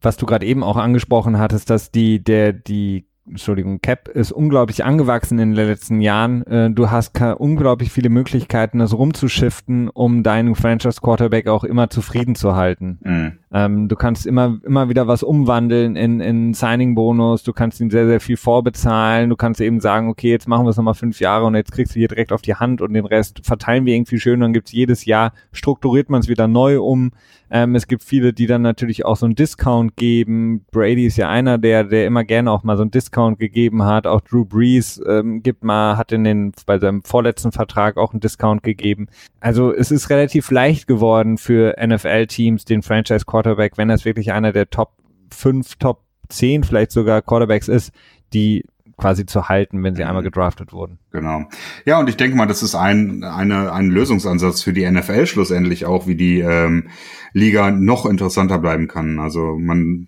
was du gerade eben auch angesprochen hattest, dass die, der, die Entschuldigung, Cap ist unglaublich angewachsen in den letzten Jahren. Äh, du hast unglaublich viele Möglichkeiten, das rumzuschiften, um deinen Franchise Quarterback auch immer zufrieden zu halten. Mhm. Ähm, du kannst immer, immer wieder was umwandeln in, in Signing-Bonus. Du kannst ihn sehr, sehr viel vorbezahlen. Du kannst eben sagen, okay, jetzt machen wir es nochmal fünf Jahre und jetzt kriegst du hier direkt auf die Hand und den Rest verteilen wir irgendwie schön. Dann gibt's jedes Jahr, strukturiert man es wieder neu um. Ähm, es gibt viele, die dann natürlich auch so einen Discount geben. Brady ist ja einer, der, der immer gerne auch mal so einen Discount gegeben hat. Auch Drew Brees ähm, gibt mal, hat in den, bei seinem vorletzten Vertrag auch einen Discount gegeben. Also es ist relativ leicht geworden für NFL-Teams, den Franchise Quarterback, wenn das wirklich einer der Top 5, Top 10 vielleicht sogar Quarterbacks ist, die quasi zu halten, wenn sie einmal mhm. gedraftet wurden. Genau. Ja, und ich denke mal, das ist ein, eine, ein Lösungsansatz für die NFL schlussendlich auch, wie die ähm, Liga noch interessanter bleiben kann. Also man,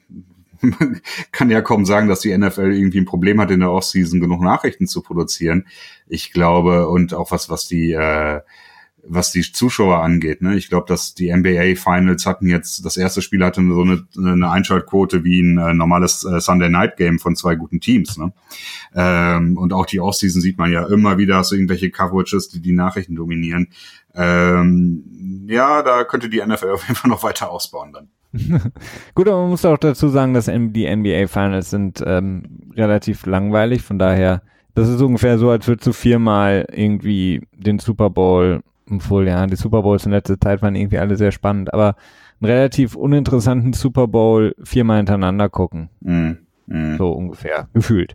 man kann ja kaum sagen, dass die NFL irgendwie ein Problem hat, in der Offseason genug Nachrichten zu produzieren. Ich glaube, und auch was, was die äh, was die Zuschauer angeht. Ne? Ich glaube, dass die NBA Finals hatten jetzt, das erste Spiel hatte so eine, eine Einschaltquote wie ein äh, normales äh, Sunday Night Game von zwei guten Teams. Ne? Ähm, und auch die Offseason sieht man ja immer wieder, so irgendwelche Coverages, die die Nachrichten dominieren. Ähm, ja, da könnte die NFL auf jeden Fall noch weiter ausbauen dann. Gut, aber man muss auch dazu sagen, dass die NBA Finals sind ähm, relativ langweilig, von daher das ist ungefähr so, als würdest du viermal irgendwie den Super Bowl obwohl, ja, die Super Bowls in letzter Zeit waren irgendwie alle sehr spannend, aber einen relativ uninteressanten Super Bowl viermal hintereinander gucken. Mm, mm. So ungefähr, gefühlt.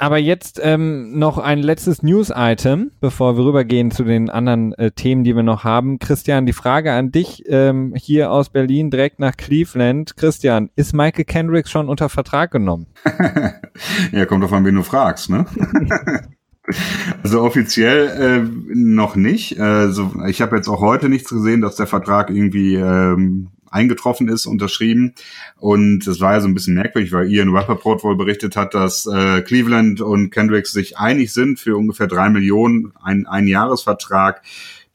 Aber jetzt ähm, noch ein letztes News-Item, bevor wir rübergehen zu den anderen äh, Themen, die wir noch haben. Christian, die Frage an dich ähm, hier aus Berlin direkt nach Cleveland. Christian, ist Michael Kendricks schon unter Vertrag genommen? ja, kommt davon, wen du fragst, ne? Also offiziell äh, noch nicht. Also ich habe jetzt auch heute nichts gesehen, dass der Vertrag irgendwie ähm, eingetroffen ist, unterschrieben. Und es war ja so ein bisschen merkwürdig, weil Ian Rappaport wohl berichtet hat, dass äh, Cleveland und Kendricks sich einig sind für ungefähr drei Millionen, ein, ein Jahresvertrag.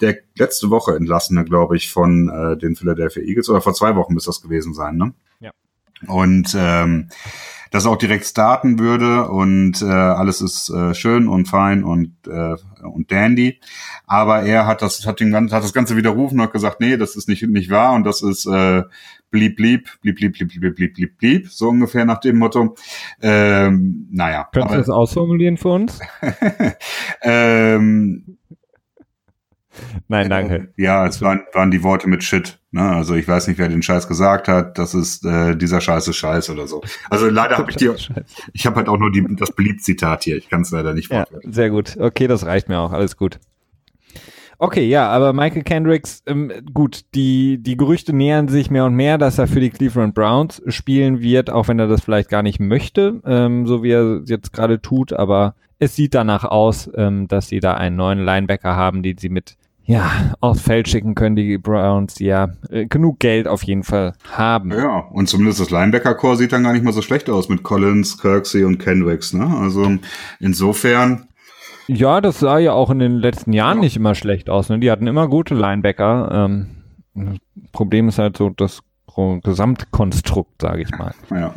Der letzte Woche entlassene, glaube ich, von äh, den Philadelphia Eagles, oder vor zwei Wochen müsste das gewesen sein, ne? Ja. Und ähm, das auch direkt starten würde und äh, alles ist äh, schön und fein und äh, und dandy. Aber er hat das hat, den, hat das Ganze widerrufen und hat gesagt, nee, das ist nicht nicht wahr und das ist äh, blieb blieb blieb blieb blieb blieb blieb blieb blieb so ungefähr nach dem Motto. Ähm, naja. Könntest du das ausformulieren für uns? ähm, Nein, danke. Ja, es waren, waren die Worte mit Shit. Ne? Also ich weiß nicht, wer den Scheiß gesagt hat. Das ist äh, dieser Scheiß ist Scheiß oder so. Also leider habe ich dir, ich habe halt auch nur die, das Beliebt-Zitat hier. Ich kann es leider nicht ja, Sehr gut. Okay, das reicht mir auch. Alles gut. Okay, ja, aber Michael Kendricks, ähm, gut, die, die Gerüchte nähern sich mehr und mehr, dass er für die Cleveland Browns spielen wird, auch wenn er das vielleicht gar nicht möchte, ähm, so wie er jetzt gerade tut, aber es sieht danach aus, ähm, dass sie da einen neuen Linebacker haben, den sie mit ja, aufs Feld schicken können die Browns, die ja äh, genug Geld auf jeden Fall haben. Ja, und zumindest das Linebacker-Core sieht dann gar nicht mal so schlecht aus mit Collins, Kirksey und Kendricks, ne? Also insofern. Ja, das sah ja auch in den letzten Jahren ja. nicht immer schlecht aus, ne? Die hatten immer gute Linebacker. Ähm, Problem ist halt so das Gesamtkonstrukt, sage ich mal. Ja.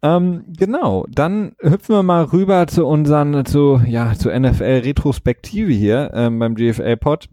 Ähm, genau, dann hüpfen wir mal rüber zu unseren, zu, ja, zu NFL-Retrospektive hier ähm, beim GFL-Pod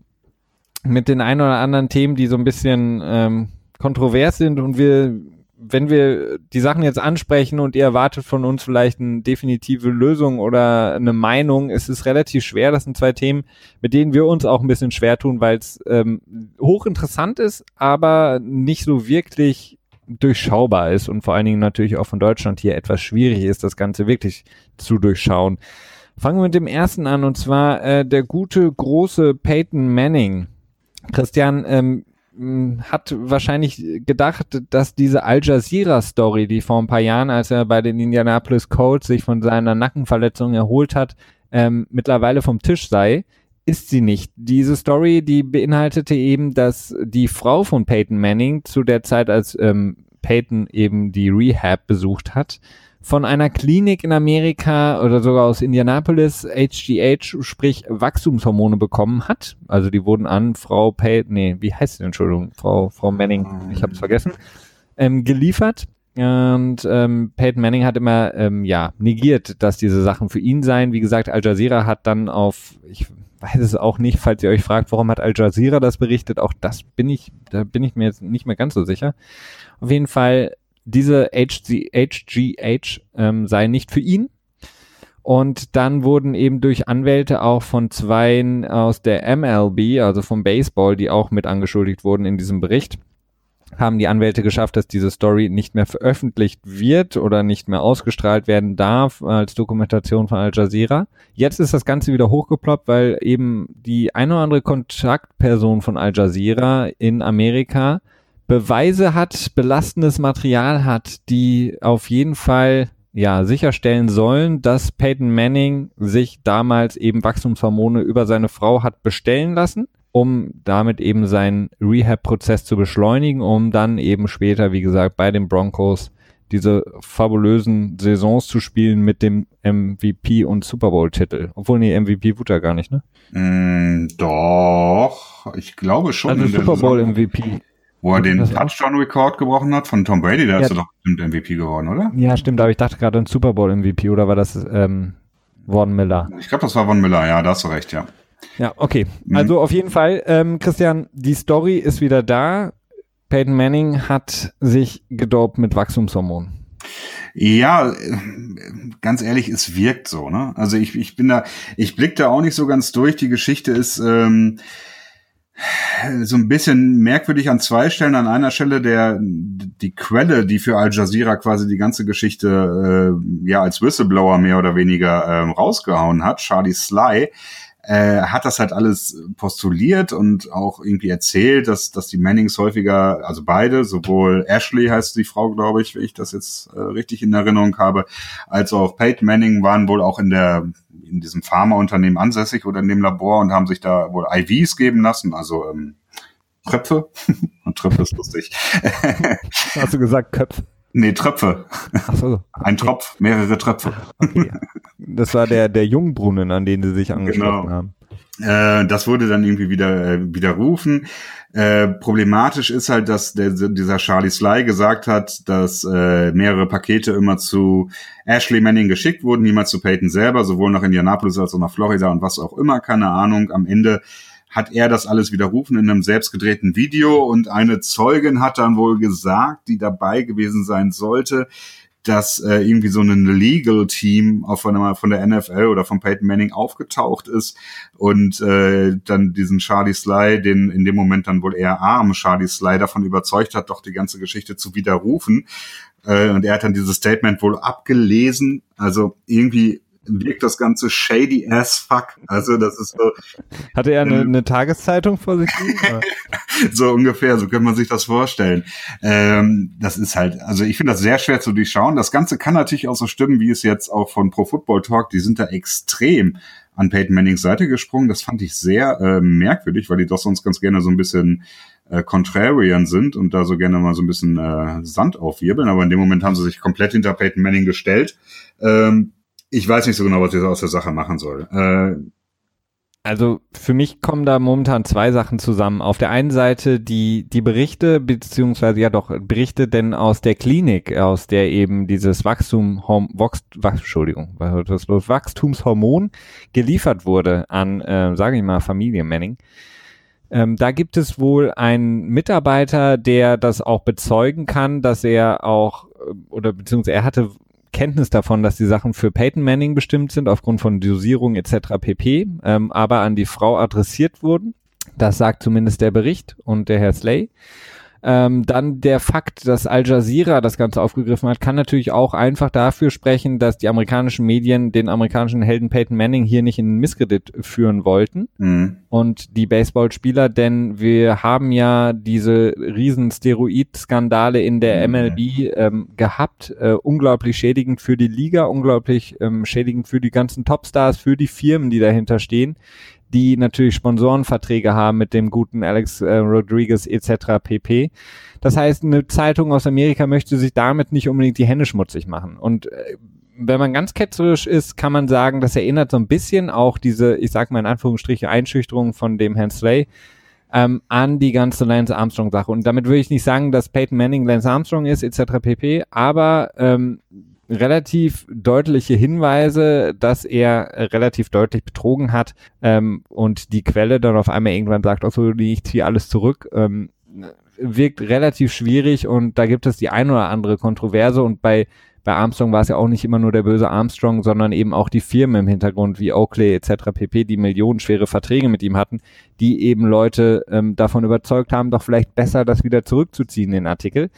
mit den ein oder anderen Themen, die so ein bisschen ähm, kontrovers sind und wir, wenn wir die Sachen jetzt ansprechen und ihr erwartet von uns vielleicht eine definitive Lösung oder eine Meinung, es ist relativ schwer. Das sind zwei Themen, mit denen wir uns auch ein bisschen schwer tun, weil es ähm, hochinteressant ist, aber nicht so wirklich durchschaubar ist und vor allen Dingen natürlich auch von Deutschland hier etwas schwierig ist, das Ganze wirklich zu durchschauen. Fangen wir mit dem ersten an und zwar äh, der gute große Peyton Manning Christian ähm, hat wahrscheinlich gedacht, dass diese Al Jazeera Story, die vor ein paar Jahren, als er bei den Indianapolis Colts sich von seiner Nackenverletzung erholt hat, ähm, mittlerweile vom Tisch sei. Ist sie nicht. Diese Story, die beinhaltete eben, dass die Frau von Peyton Manning zu der Zeit, als ähm, Peyton eben die Rehab besucht hat, von einer Klinik in Amerika oder sogar aus Indianapolis HGH, sprich Wachstumshormone bekommen hat. Also die wurden an Frau Payton, nee, wie heißt sie, Entschuldigung, Frau, Frau Manning, ich habe es vergessen, ähm, geliefert. Und ähm, Peyton Manning hat immer ähm, ja negiert, dass diese Sachen für ihn seien. Wie gesagt, Al Jazeera hat dann auf, ich weiß es auch nicht, falls ihr euch fragt, warum hat Al Jazeera das berichtet, auch das bin ich, da bin ich mir jetzt nicht mehr ganz so sicher. Auf jeden Fall diese HG, HGH ähm, sei nicht für ihn. Und dann wurden eben durch Anwälte auch von zweien aus der MLB, also vom Baseball, die auch mit angeschuldigt wurden in diesem Bericht, haben die Anwälte geschafft, dass diese Story nicht mehr veröffentlicht wird oder nicht mehr ausgestrahlt werden darf als Dokumentation von Al Jazeera. Jetzt ist das Ganze wieder hochgeploppt, weil eben die eine oder andere Kontaktperson von Al Jazeera in Amerika Beweise hat, belastendes Material hat, die auf jeden Fall ja sicherstellen sollen, dass Peyton Manning sich damals eben Wachstumshormone über seine Frau hat bestellen lassen, um damit eben seinen Rehab-Prozess zu beschleunigen, um dann eben später, wie gesagt, bei den Broncos diese fabulösen Saisons zu spielen mit dem MVP und Super Bowl-Titel. Obwohl, nee, MVP wurde er gar nicht, ne? Mm, doch, ich glaube schon. Also Super Bowl-MVP. Wo er den Touchdown-Rekord gebrochen hat von Tom Brady, der ja. ist doch bestimmt MVP geworden, oder? Ja, stimmt, aber ich dachte gerade ein Super Bowl-MVP, oder war das ähm, Von Miller? Ich glaube, das war Von Miller, ja, da hast du recht, ja. Ja, okay. Mhm. Also auf jeden Fall, ähm, Christian, die Story ist wieder da. Peyton Manning hat sich gedopt mit Wachstumshormonen. Ja, ganz ehrlich, es wirkt so, ne? Also ich, ich bin da, ich blick da auch nicht so ganz durch. Die Geschichte ist, ähm, so ein bisschen merkwürdig an zwei Stellen. An einer Stelle der die Quelle, die für Al Jazeera quasi die ganze Geschichte äh, ja als Whistleblower mehr oder weniger äh, rausgehauen hat, Charlie Sly, äh, hat das halt alles postuliert und auch irgendwie erzählt, dass, dass die Mannings häufiger, also beide, sowohl Ashley heißt die Frau, glaube ich, wenn ich das jetzt äh, richtig in Erinnerung habe, als auch Peyton Manning waren wohl auch in der in diesem Pharmaunternehmen ansässig oder in dem Labor und haben sich da wohl IVs geben lassen, also ähm, Tröpfe. und Tröpfe ist lustig. Hast du gesagt Köpfe? Nee, Tröpfe. Ach so. Ein Tropf, mehrere Tröpfe. Okay. Das war der, der Jungbrunnen, an den sie sich angeschlossen genau. haben. Äh, das wurde dann irgendwie wieder äh, widerrufen. Äh, problematisch ist halt, dass der, dieser Charlie Sly gesagt hat, dass äh, mehrere Pakete immer zu Ashley Manning geschickt wurden, niemals zu Peyton selber, sowohl nach Indianapolis als auch nach Florida und was auch immer, keine Ahnung. Am Ende hat er das alles widerrufen in einem selbstgedrehten Video und eine Zeugin hat dann wohl gesagt, die dabei gewesen sein sollte, dass äh, irgendwie so ein Legal Team auf von, von der NFL oder von Peyton Manning aufgetaucht ist und äh, dann diesen Charlie Sly, den in dem Moment dann wohl eher arm Charlie Sly davon überzeugt hat, doch die ganze Geschichte zu widerrufen. Äh, und er hat dann dieses Statement wohl abgelesen. Also irgendwie wirkt das Ganze shady as fuck. Also das ist so. Hatte er eine, eine Tageszeitung vor sich so ungefähr, so könnte man sich das vorstellen. Ähm, das ist halt, also ich finde das sehr schwer zu durchschauen. Das Ganze kann natürlich auch so stimmen, wie es jetzt auch von Pro Football Talk, die sind da extrem an Peyton Mannings Seite gesprungen. Das fand ich sehr äh, merkwürdig, weil die doch sonst ganz gerne so ein bisschen äh, Contrarian sind und da so gerne mal so ein bisschen äh, Sand aufwirbeln. Aber in dem Moment haben sie sich komplett hinter Peyton Manning gestellt. Ähm, ich weiß nicht so genau, was ich aus der Sache machen soll. Äh, also für mich kommen da momentan zwei Sachen zusammen. Auf der einen Seite die, die Berichte, beziehungsweise ja doch Berichte denn aus der Klinik, aus der eben dieses Wachstum, was ist los? Wachstumshormon geliefert wurde an, äh, sage ich mal, Familie Manning. Ähm, da gibt es wohl einen Mitarbeiter, der das auch bezeugen kann, dass er auch, äh, oder beziehungsweise er hatte Kenntnis davon, dass die Sachen für Peyton Manning bestimmt sind, aufgrund von Dosierung etc. pp., ähm, aber an die Frau adressiert wurden. Das sagt zumindest der Bericht und der Herr Slay. Ähm, dann der Fakt, dass Al Jazeera das Ganze aufgegriffen hat, kann natürlich auch einfach dafür sprechen, dass die amerikanischen Medien den amerikanischen Helden Peyton Manning hier nicht in Misskredit führen wollten mhm. und die Baseballspieler, denn wir haben ja diese riesen Steroid-Skandale in der MLB mhm. ähm, gehabt, äh, unglaublich schädigend für die Liga, unglaublich ähm, schädigend für die ganzen Topstars, für die Firmen, die dahinter stehen die natürlich Sponsorenverträge haben mit dem guten Alex äh, Rodriguez etc. pp. Das heißt, eine Zeitung aus Amerika möchte sich damit nicht unbedingt die Hände schmutzig machen. Und äh, wenn man ganz ketzerisch ist, kann man sagen, das erinnert so ein bisschen auch diese, ich sag mal in Anführungsstriche, Einschüchterung von dem Herrn Slay ähm, an die ganze Lance Armstrong Sache. Und damit würde ich nicht sagen, dass Peyton Manning Lance Armstrong ist, etc. pp. Aber ähm, relativ deutliche Hinweise, dass er relativ deutlich betrogen hat ähm, und die Quelle dann auf einmal irgendwann sagt, ach so, ich ziehe alles zurück, ähm, wirkt relativ schwierig und da gibt es die ein oder andere Kontroverse und bei bei Armstrong war es ja auch nicht immer nur der böse Armstrong, sondern eben auch die Firmen im Hintergrund wie Oakley etc. pp, die millionenschwere Verträge mit ihm hatten, die eben Leute ähm, davon überzeugt haben, doch vielleicht besser das wieder zurückzuziehen, den Artikel,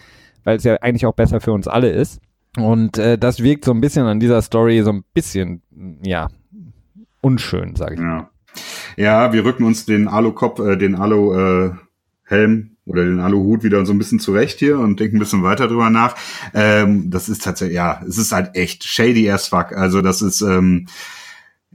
weil es ja eigentlich auch besser für uns alle ist. Und äh, das wirkt so ein bisschen an dieser Story so ein bisschen, ja, unschön, sage ich. Ja. ja, wir rücken uns den Alu-Kopf, äh, den Alu-Helm äh, oder den Aluhut wieder so ein bisschen zurecht hier und denken ein bisschen weiter drüber nach. Ähm, das ist tatsächlich, ja, es ist halt echt shady as fuck. Also das ist, ähm,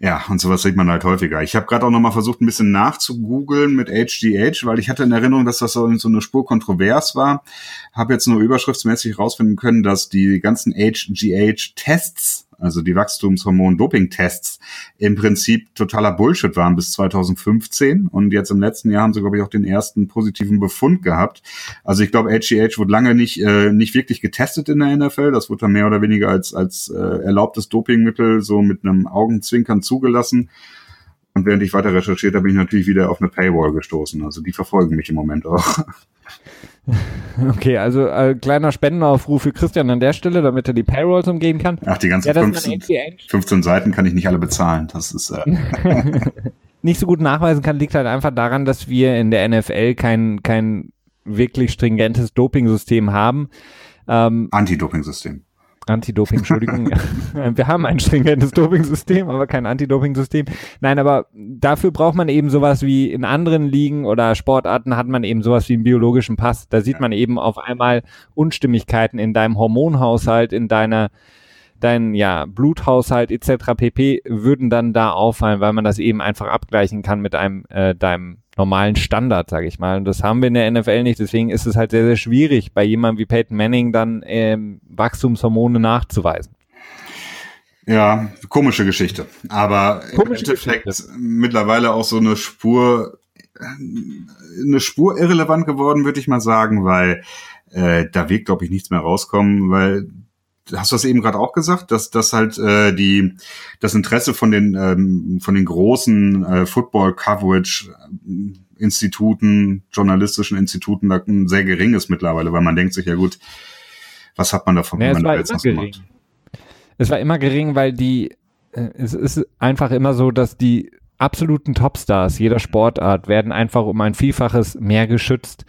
ja, und sowas sieht man halt häufiger. Ich habe gerade auch noch mal versucht, ein bisschen nachzugoogeln mit HGH, weil ich hatte in Erinnerung, dass das so eine Spur kontrovers war. Habe jetzt nur überschriftsmäßig rausfinden können, dass die ganzen HGH-Tests also die Wachstumshormon-Doping-Tests, im Prinzip totaler Bullshit waren bis 2015. Und jetzt im letzten Jahr haben sie, glaube ich, auch den ersten positiven Befund gehabt. Also ich glaube, HGH wurde lange nicht, äh, nicht wirklich getestet in der NFL. Das wurde dann mehr oder weniger als, als äh, erlaubtes Dopingmittel so mit einem Augenzwinkern zugelassen. Und während ich weiter recherchiert habe, bin ich natürlich wieder auf eine Paywall gestoßen. Also die verfolgen mich im Moment auch. Okay, also äh, kleiner Spendenaufruf für Christian an der Stelle, damit er die Payrolls umgehen kann. Ach, die ganzen ja, 15, 15, Seiten kann ich nicht alle bezahlen. Das ist äh nicht so gut nachweisen kann, liegt halt einfach daran, dass wir in der NFL kein, kein wirklich stringentes Doping-System haben. Ähm, Anti-Doping-System. Anti-Doping, Entschuldigung. Wir haben ein stringentes Doping-System, aber kein Anti-Doping-System. Nein, aber dafür braucht man eben sowas wie in anderen Ligen oder Sportarten hat man eben sowas wie einen biologischen Pass. Da sieht man eben auf einmal Unstimmigkeiten in deinem Hormonhaushalt, in deiner dein ja, Bluthaushalt etc. pp. würden dann da auffallen, weil man das eben einfach abgleichen kann mit einem äh, deinem normalen Standard, sage ich mal. Und das haben wir in der NFL nicht. Deswegen ist es halt sehr, sehr schwierig, bei jemandem wie Peyton Manning dann ähm, Wachstumshormone nachzuweisen. Ja, komische Geschichte. Aber komische im Endeffekt Geschichte. mittlerweile auch so eine Spur, eine Spur irrelevant geworden, würde ich mal sagen, weil äh, da wird, glaube ich, nichts mehr rauskommen, weil hast du das eben gerade auch gesagt, dass dass halt äh, die das Interesse von den ähm, von den großen äh, Football Coverage Instituten, journalistischen Instituten da sehr gering ist mittlerweile, weil man denkt sich ja gut, was hat man davon, naja, wenn man jetzt was gering. macht? Es war immer gering, weil die äh, es ist einfach immer so, dass die absoluten Topstars jeder Sportart werden einfach um ein Vielfaches mehr geschützt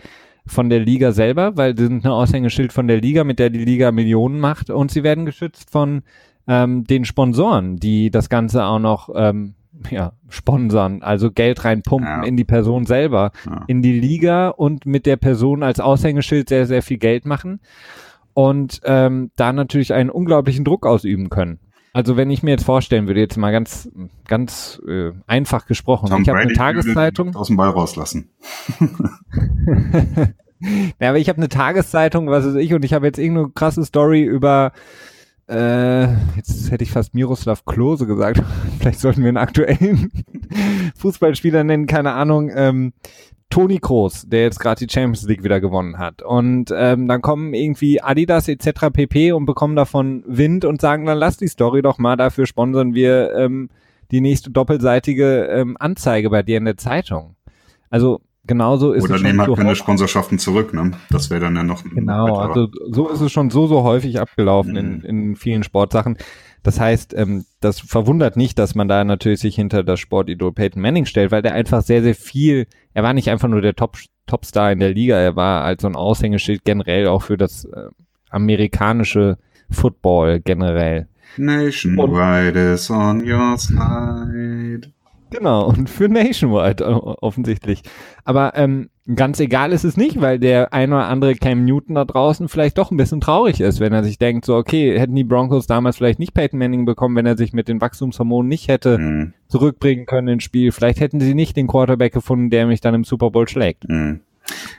von der Liga selber, weil sie sind ein Aushängeschild von der Liga, mit der die Liga Millionen macht und sie werden geschützt von ähm, den Sponsoren, die das Ganze auch noch ähm, ja, sponsern, also Geld reinpumpen ja. in die Person selber, ja. in die Liga und mit der Person als Aushängeschild sehr, sehr viel Geld machen und ähm, da natürlich einen unglaublichen Druck ausüben können. Also wenn ich mir jetzt vorstellen würde, jetzt mal ganz, ganz äh, einfach gesprochen, Tom ich habe eine Tageszeitung. Aus dem Ball rauslassen. ja, aber ich habe eine Tageszeitung, was ist ich, und ich habe jetzt irgendeine krasse Story über äh, jetzt hätte ich fast Miroslav Klose gesagt. Vielleicht sollten wir einen aktuellen Fußballspieler nennen, keine Ahnung. Ähm, Toni Kroos, der jetzt gerade die Champions League wieder gewonnen hat. Und ähm, dann kommen irgendwie Adidas etc. pp. und bekommen davon Wind und sagen, dann lass die Story doch mal, dafür sponsern wir ähm, die nächste doppelseitige ähm, Anzeige bei dir in der Zeitung. Also genauso ist Oder es. Oder nehmen halt keine Sponsorschaften zurück, ne? Das wäre dann ja noch. Genau, also so ist es schon so, so häufig abgelaufen mhm. in, in vielen Sportsachen. Das heißt, ähm, das verwundert nicht, dass man da natürlich sich hinter das Sportidol Peyton Manning stellt, weil der einfach sehr, sehr viel, er war nicht einfach nur der Top, Topstar in der Liga, er war als so ein Aushängeschild generell auch für das äh, amerikanische Football generell. Nationwide is on your side. Genau, und für Nationwide offensichtlich. Aber ähm, ganz egal ist es nicht, weil der ein oder andere Cam Newton da draußen vielleicht doch ein bisschen traurig ist, wenn er sich denkt, so okay, hätten die Broncos damals vielleicht nicht Peyton Manning bekommen, wenn er sich mit den Wachstumshormonen nicht hätte mhm. zurückbringen können ins Spiel. Vielleicht hätten sie nicht den Quarterback gefunden, der mich dann im Super Bowl schlägt. Mhm.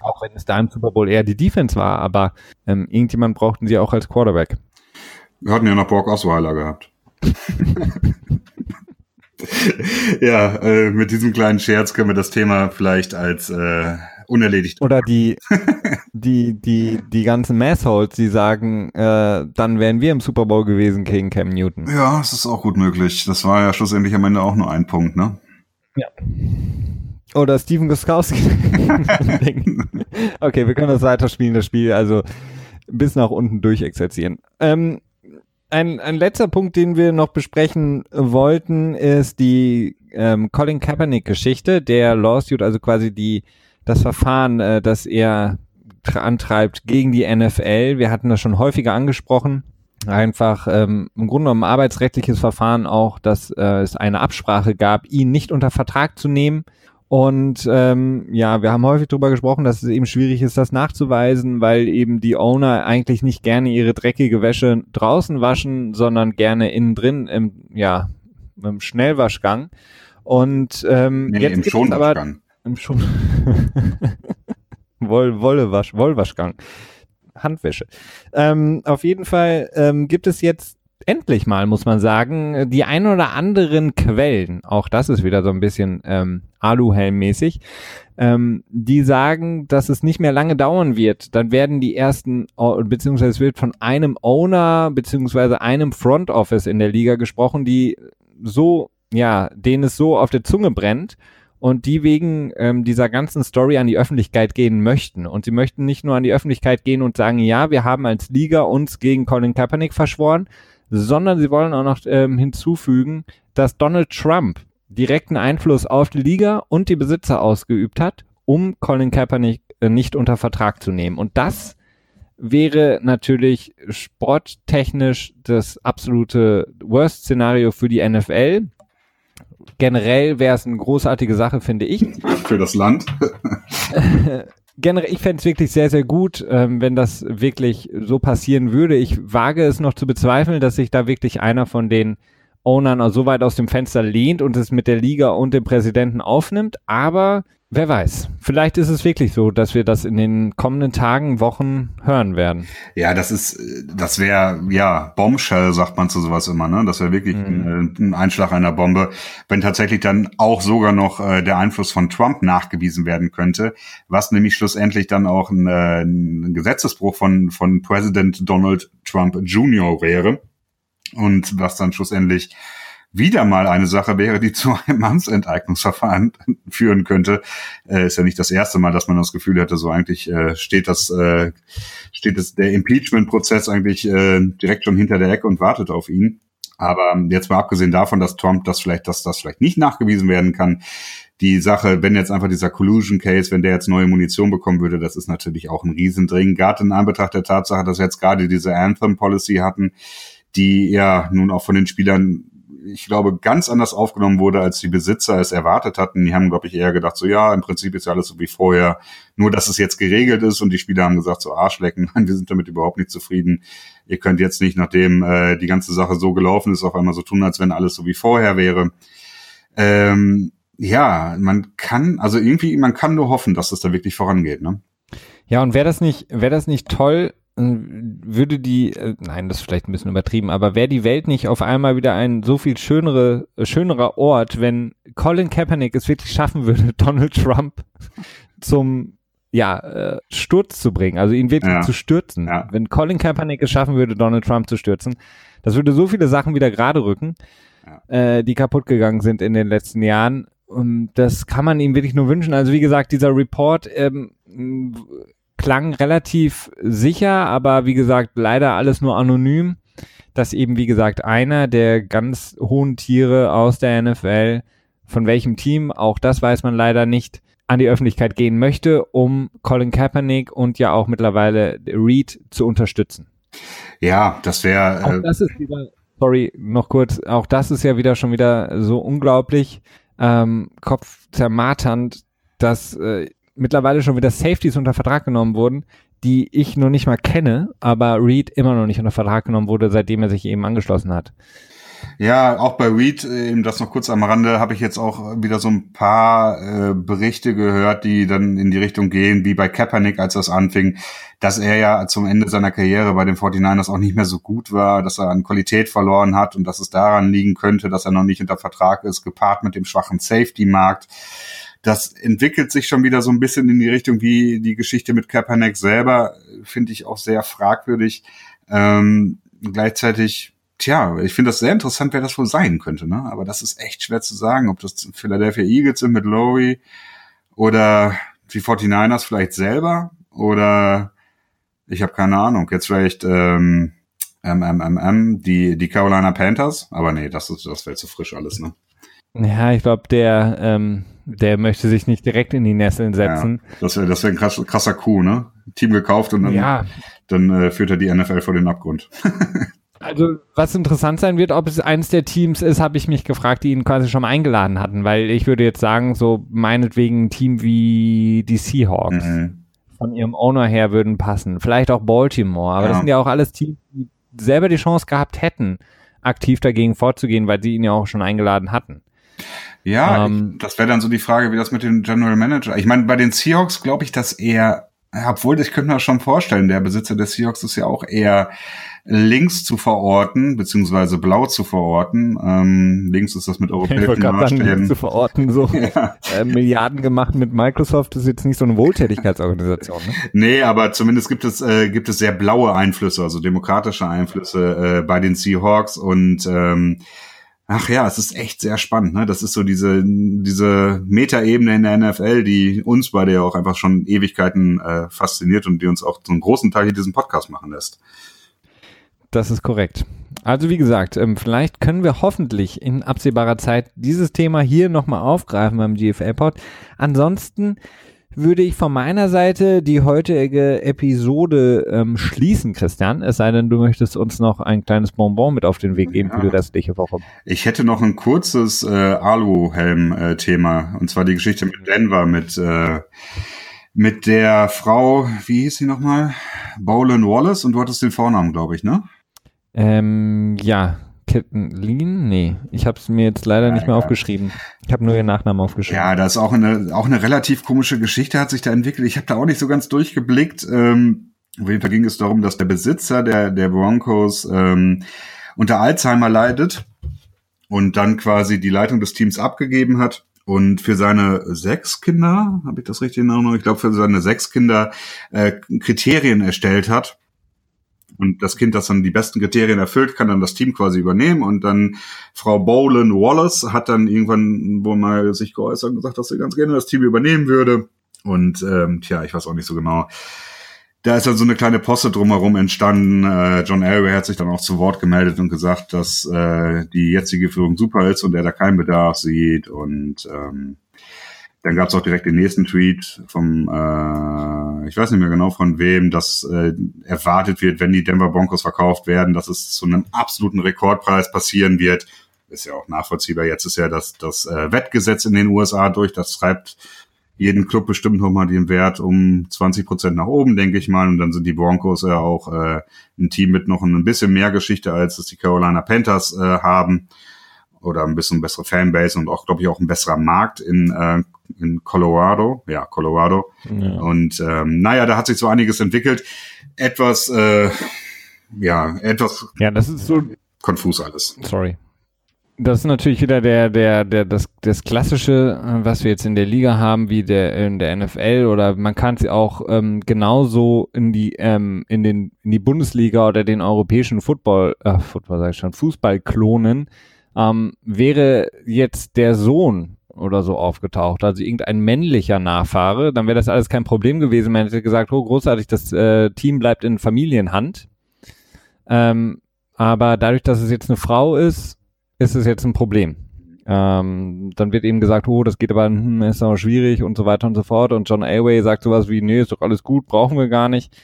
Auch wenn es da im Super Bowl eher die Defense war, aber ähm, irgendjemand brauchten sie auch als Quarterback. Wir hatten ja noch Brock Osweiler gehabt. ja, äh, mit diesem kleinen Scherz können wir das Thema vielleicht als äh, unerledigt. Oder die, die, die, die ganzen Massholes, die sagen, äh, dann wären wir im Super Bowl gewesen gegen Cam Newton. Ja, das ist auch gut möglich. Das war ja schlussendlich am Ende auch nur ein Punkt, ne? Ja. Oder Steven Guskowski. okay, wir können das weiterspielen, das Spiel, also bis nach unten durchexerzieren. Ähm, ein, ein letzter Punkt, den wir noch besprechen wollten, ist die ähm, Colin Kaepernick-Geschichte, der Lawsuit, also quasi die das Verfahren, äh, das er antreibt gegen die NFL. Wir hatten das schon häufiger angesprochen. Einfach ähm, im Grunde genommen arbeitsrechtliches Verfahren auch, dass äh, es eine Absprache gab, ihn nicht unter Vertrag zu nehmen und ähm, ja, wir haben häufig darüber gesprochen, dass es eben schwierig ist, das nachzuweisen, weil eben die Owner eigentlich nicht gerne ihre dreckige Wäsche draußen waschen, sondern gerne innen drin im, ja, im Schnellwaschgang. Und ähm, nee, jetzt im Schonwaschgang. Im Schon Woll, Wollewasch, Wollwaschgang. Handwäsche. Ähm, auf jeden Fall ähm, gibt es jetzt endlich mal, muss man sagen, die ein oder anderen Quellen, auch das ist wieder so ein bisschen ähm, Aluhelm-mäßig, ähm, die sagen, dass es nicht mehr lange dauern wird. Dann werden die ersten, beziehungsweise es wird von einem Owner, beziehungsweise einem Front Office in der Liga gesprochen, die so, ja, denen es so auf der Zunge brennt und die wegen ähm, dieser ganzen Story an die Öffentlichkeit gehen möchten. Und sie möchten nicht nur an die Öffentlichkeit gehen und sagen, ja, wir haben als Liga uns gegen Colin Kaepernick verschworen, sondern sie wollen auch noch ähm, hinzufügen, dass Donald Trump direkten Einfluss auf die Liga und die Besitzer ausgeübt hat, um Colin Kaepernick äh, nicht unter Vertrag zu nehmen. Und das wäre natürlich sporttechnisch das absolute Worst-Szenario für die NFL. Generell wäre es eine großartige Sache, finde ich. Für das Land. generell, ich fände es wirklich sehr, sehr gut, ähm, wenn das wirklich so passieren würde. Ich wage es noch zu bezweifeln, dass sich da wirklich einer von den Ownern so weit aus dem Fenster lehnt und es mit der Liga und dem Präsidenten aufnimmt. Aber wer weiß, vielleicht ist es wirklich so, dass wir das in den kommenden Tagen, Wochen hören werden. Ja, das ist, das wäre, ja, Bombshell, sagt man zu sowas immer, ne? Das wäre wirklich mhm. ein, ein, Einschlag einer Bombe, wenn tatsächlich dann auch sogar noch äh, der Einfluss von Trump nachgewiesen werden könnte, was nämlich schlussendlich dann auch ein, äh, ein Gesetzesbruch von, von Präsident Donald Trump Jr. wäre und was dann schlussendlich wieder mal eine Sache wäre, die zu einem Amtsenteignungsverfahren führen könnte. Äh, ist ja nicht das erste Mal, dass man das Gefühl hätte, so eigentlich äh, steht das, äh, steht das, der Impeachment-Prozess eigentlich äh, direkt schon hinter der Ecke und wartet auf ihn. Aber jetzt mal abgesehen davon, dass Trump das vielleicht, dass das vielleicht nicht nachgewiesen werden kann, die Sache, wenn jetzt einfach dieser Collusion Case, wenn der jetzt neue Munition bekommen würde, das ist natürlich auch ein Riesendring. Gerade in Anbetracht der Tatsache, dass wir jetzt gerade diese Anthem Policy hatten, die ja nun auch von den Spielern ich glaube, ganz anders aufgenommen wurde, als die Besitzer es erwartet hatten. Die haben, glaube ich, eher gedacht, so ja, im Prinzip ist ja alles so wie vorher, nur dass es jetzt geregelt ist und die Spieler haben gesagt, so Arschlecken, nein, wir sind damit überhaupt nicht zufrieden. Ihr könnt jetzt nicht, nachdem äh, die ganze Sache so gelaufen ist, auf einmal so tun, als wenn alles so wie vorher wäre. Ähm, ja, man kann, also irgendwie, man kann nur hoffen, dass es da wirklich vorangeht, ne? Ja, und wäre das nicht, wäre das nicht toll, würde die, äh, nein, das ist vielleicht ein bisschen übertrieben, aber wäre die Welt nicht auf einmal wieder ein so viel schönere, schönerer Ort, wenn Colin Kaepernick es wirklich schaffen würde, Donald Trump zum ja, äh, Sturz zu bringen, also ihn wirklich ja. zu stürzen. Ja. Wenn Colin Kaepernick es schaffen würde, Donald Trump zu stürzen, das würde so viele Sachen wieder gerade rücken, ja. äh, die kaputt gegangen sind in den letzten Jahren. Und das kann man ihm wirklich nur wünschen. Also wie gesagt, dieser Report ähm, klang relativ sicher, aber wie gesagt, leider alles nur anonym, dass eben, wie gesagt, einer der ganz hohen Tiere aus der NFL, von welchem Team, auch das weiß man leider nicht, an die Öffentlichkeit gehen möchte, um Colin Kaepernick und ja auch mittlerweile Reed zu unterstützen. Ja, das wäre. Äh das ist wieder, sorry, noch kurz, auch das ist ja wieder schon wieder so unglaublich ähm, kopfzermarternd, dass äh, mittlerweile schon wieder Safeties unter Vertrag genommen wurden, die ich noch nicht mal kenne, aber Reed immer noch nicht unter Vertrag genommen wurde, seitdem er sich eben angeschlossen hat. Ja, auch bei Reed, eben das noch kurz am Rande, habe ich jetzt auch wieder so ein paar äh, Berichte gehört, die dann in die Richtung gehen, wie bei Kaepernick, als das anfing, dass er ja zum Ende seiner Karriere bei den 49ers auch nicht mehr so gut war, dass er an Qualität verloren hat und dass es daran liegen könnte, dass er noch nicht unter Vertrag ist, gepaart mit dem schwachen Safety-Markt das entwickelt sich schon wieder so ein bisschen in die Richtung wie die Geschichte mit Kaepernick selber, finde ich auch sehr fragwürdig. Ähm, gleichzeitig, tja, ich finde das sehr interessant, wer das wohl sein könnte, ne? Aber das ist echt schwer zu sagen, ob das Philadelphia Eagles sind mit Lowry oder die 49ers vielleicht selber oder ich habe keine Ahnung, jetzt vielleicht ähm, MMMM, die, die Carolina Panthers, aber nee, das ist, das wäre zu frisch alles, ne? Ja, ich glaube, der, ähm, der möchte sich nicht direkt in die Nesseln setzen. Ja, das wäre das wär ein krasser, krasser Coup, ne? Team gekauft und dann, ja. dann äh, führt er die NFL vor den Abgrund. also, was interessant sein wird, ob es eins der Teams ist, habe ich mich gefragt, die ihn quasi schon mal eingeladen hatten, weil ich würde jetzt sagen, so meinetwegen ein Team wie die Seahawks mhm. von ihrem Owner her würden passen. Vielleicht auch Baltimore, aber ja. das sind ja auch alles Teams, die selber die Chance gehabt hätten, aktiv dagegen vorzugehen, weil sie ihn ja auch schon eingeladen hatten. Ja, ähm, ich, das wäre dann so die Frage, wie das mit dem General Manager. Ich meine, bei den Seahawks glaube ich, dass er, obwohl ich könnte mir das schon vorstellen, der Besitzer des Seahawks ist ja auch eher links zu verorten, beziehungsweise blau zu verorten. Ähm, links ist das mit europäischen Maßstäben. zu verorten, so ja. äh, Milliarden gemacht mit Microsoft ist jetzt nicht so eine Wohltätigkeitsorganisation. Ne? Nee, aber zumindest gibt es, äh, gibt es sehr blaue Einflüsse, also demokratische Einflüsse äh, bei den Seahawks und ähm, Ach ja, es ist echt sehr spannend. Ne? Das ist so diese, diese Metaebene in der NFL, die uns beide ja auch einfach schon Ewigkeiten äh, fasziniert und die uns auch zum großen Teil hier diesen Podcast machen lässt. Das ist korrekt. Also wie gesagt, ähm, vielleicht können wir hoffentlich in absehbarer Zeit dieses Thema hier nochmal aufgreifen beim GFL-Pod. Ansonsten würde ich von meiner Seite die heutige Episode ähm, schließen, Christian. Es sei denn, du möchtest uns noch ein kleines Bonbon mit auf den Weg geben ja. für die restliche Woche. Ich hätte noch ein kurzes äh, Aluhelm-Thema. und zwar die Geschichte mit Denver, mit, äh, mit der Frau, wie hieß sie nochmal? Bowlen Wallace und du hattest den Vornamen, glaube ich, ne? Ähm, ja, Ketlin? Nee, ich habe es mir jetzt leider nicht mehr aufgeschrieben. Ich habe nur ihren Nachnamen aufgeschrieben. Ja, das ist auch eine, auch eine relativ komische Geschichte hat sich da entwickelt. Ich habe da auch nicht so ganz durchgeblickt. Ähm, auf jeden Fall ging es darum, dass der Besitzer der, der Broncos ähm, unter Alzheimer leidet und dann quasi die Leitung des Teams abgegeben hat und für seine sechs Kinder, habe ich das richtig in Erinnerung? Ich glaube, für seine sechs Kinder äh, Kriterien erstellt hat. Und das Kind, das dann die besten Kriterien erfüllt, kann dann das Team quasi übernehmen. Und dann Frau Bolan Wallace hat dann irgendwann wohl mal sich geäußert und gesagt, dass sie ganz gerne das Team übernehmen würde. Und ähm, tja, ich weiß auch nicht so genau, da ist dann so eine kleine Posse drumherum entstanden. Äh, John Elway hat sich dann auch zu Wort gemeldet und gesagt, dass äh, die jetzige Führung super ist und er da keinen Bedarf sieht. Und ähm, dann gab es auch direkt den nächsten Tweet vom, äh, ich weiß nicht mehr genau von wem, dass äh, erwartet wird, wenn die Denver Broncos verkauft werden, dass es zu einem absoluten Rekordpreis passieren wird. Ist ja auch nachvollziehbar. Jetzt ist ja das, das äh, Wettgesetz in den USA durch. Das treibt jeden Club bestimmt nochmal den Wert um 20 Prozent nach oben, denke ich mal. Und dann sind die Broncos ja auch äh, ein Team mit noch ein bisschen mehr Geschichte, als es die Carolina Panthers äh, haben. Oder ein bisschen bessere Fanbase und auch, glaube ich, auch ein besserer Markt in, äh, in Colorado. Ja, Colorado. Ja. Und ähm, naja, da hat sich so einiges entwickelt. Etwas, äh, ja, etwas ja, das ist so konfus alles. Sorry. Das ist natürlich wieder der, der, der, das, das klassische, was wir jetzt in der Liga haben, wie der in der NFL oder man kann sie auch ähm, genauso in die, ähm, in den, in die Bundesliga oder den europäischen Football, äh, Football sag ich schon, Fußball klonen. Ähm, wäre jetzt der Sohn oder so aufgetaucht, also irgendein männlicher Nachfahre, dann wäre das alles kein Problem gewesen. Man hätte gesagt, oh, großartig, das äh, Team bleibt in Familienhand. Ähm, aber dadurch, dass es jetzt eine Frau ist, ist es jetzt ein Problem. Ähm, dann wird eben gesagt, oh, das geht aber, hm, ist aber schwierig und so weiter und so fort. Und John Elway sagt sowas wie, nee, ist doch alles gut, brauchen wir gar nicht.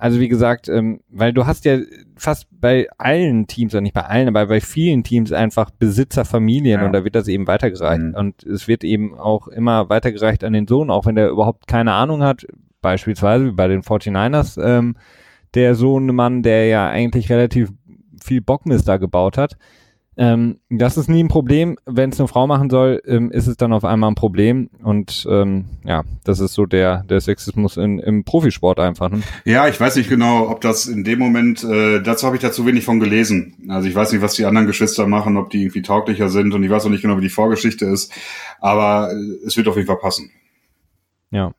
Also wie gesagt, ähm, weil du hast ja fast bei allen Teams, oder nicht bei allen, aber bei vielen Teams einfach Besitzerfamilien ja. und da wird das eben weitergereicht. Mhm. Und es wird eben auch immer weitergereicht an den Sohn, auch wenn der überhaupt keine Ahnung hat, beispielsweise wie bei den 49ers, ähm, der Sohnemann, der ja eigentlich relativ viel Bockmist da gebaut hat. Ähm, das ist nie ein Problem. Wenn es eine Frau machen soll, ähm, ist es dann auf einmal ein Problem. Und ähm, ja, das ist so der, der Sexismus in, im Profisport einfach. Ne? Ja, ich weiß nicht genau, ob das in dem Moment, äh, dazu habe ich da zu wenig von gelesen. Also ich weiß nicht, was die anderen Geschwister machen, ob die irgendwie tauglicher sind und ich weiß auch nicht genau, wie die Vorgeschichte ist. Aber äh, es wird auf jeden Fall passen. Ja.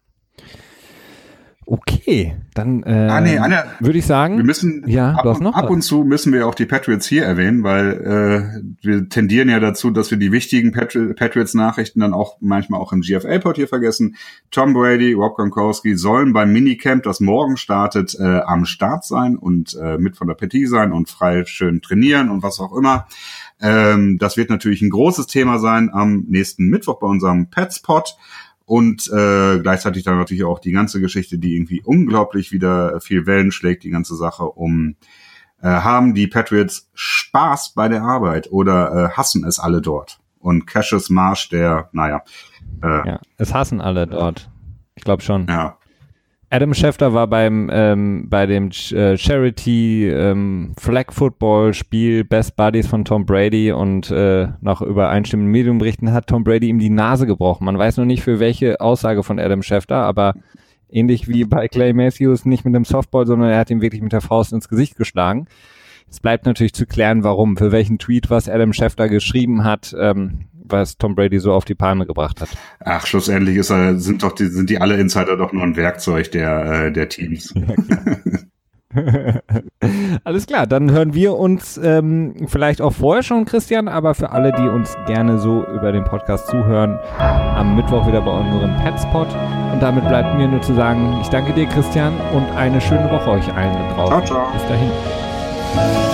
Okay, dann äh, ah, nee, Anna, würde ich sagen, wir müssen ja, ab, ab und zu müssen wir auch die Patriots hier erwähnen, weil äh, wir tendieren ja dazu, dass wir die wichtigen Patri Patriots-Nachrichten dann auch manchmal auch im GFL-Pod hier vergessen. Tom Brady, Rob Gronkowski sollen beim Minicamp, das morgen startet, äh, am Start sein und äh, mit von der Partie sein und frei schön trainieren und was auch immer. Ähm, das wird natürlich ein großes Thema sein am nächsten Mittwoch bei unserem Petspot und äh, gleichzeitig dann natürlich auch die ganze Geschichte, die irgendwie unglaublich wieder viel Wellen schlägt, die ganze Sache um äh, haben die Patriots Spaß bei der Arbeit oder äh, hassen es alle dort? Und Cassius Marsh, der, naja. Äh, ja, es hassen alle dort. Ich glaube schon. Ja. Adam Schefter war beim ähm, bei dem äh, Charity ähm, Flag Football Spiel Best Buddies von Tom Brady und äh, nach übereinstimmenden Medienberichten hat Tom Brady ihm die Nase gebrochen. Man weiß noch nicht für welche Aussage von Adam Schefter, aber ähnlich wie bei Clay Matthews nicht mit dem Softball, sondern er hat ihm wirklich mit der Faust ins Gesicht geschlagen. Es bleibt natürlich zu klären, warum, für welchen Tweet, was Adam Schefter geschrieben hat. Ähm, was Tom Brady so auf die Palme gebracht hat. Ach, schlussendlich ist er, sind doch die, sind die alle Insider doch nur ein Werkzeug der, äh, der Teams. Alles klar, dann hören wir uns ähm, vielleicht auch vorher schon, Christian, aber für alle, die uns gerne so über den Podcast zuhören, am Mittwoch wieder bei unserem Petspot. Und damit bleibt mir nur zu sagen, ich danke dir, Christian, und eine schöne Woche euch allen da draußen. Ciao, ciao. Bis dahin.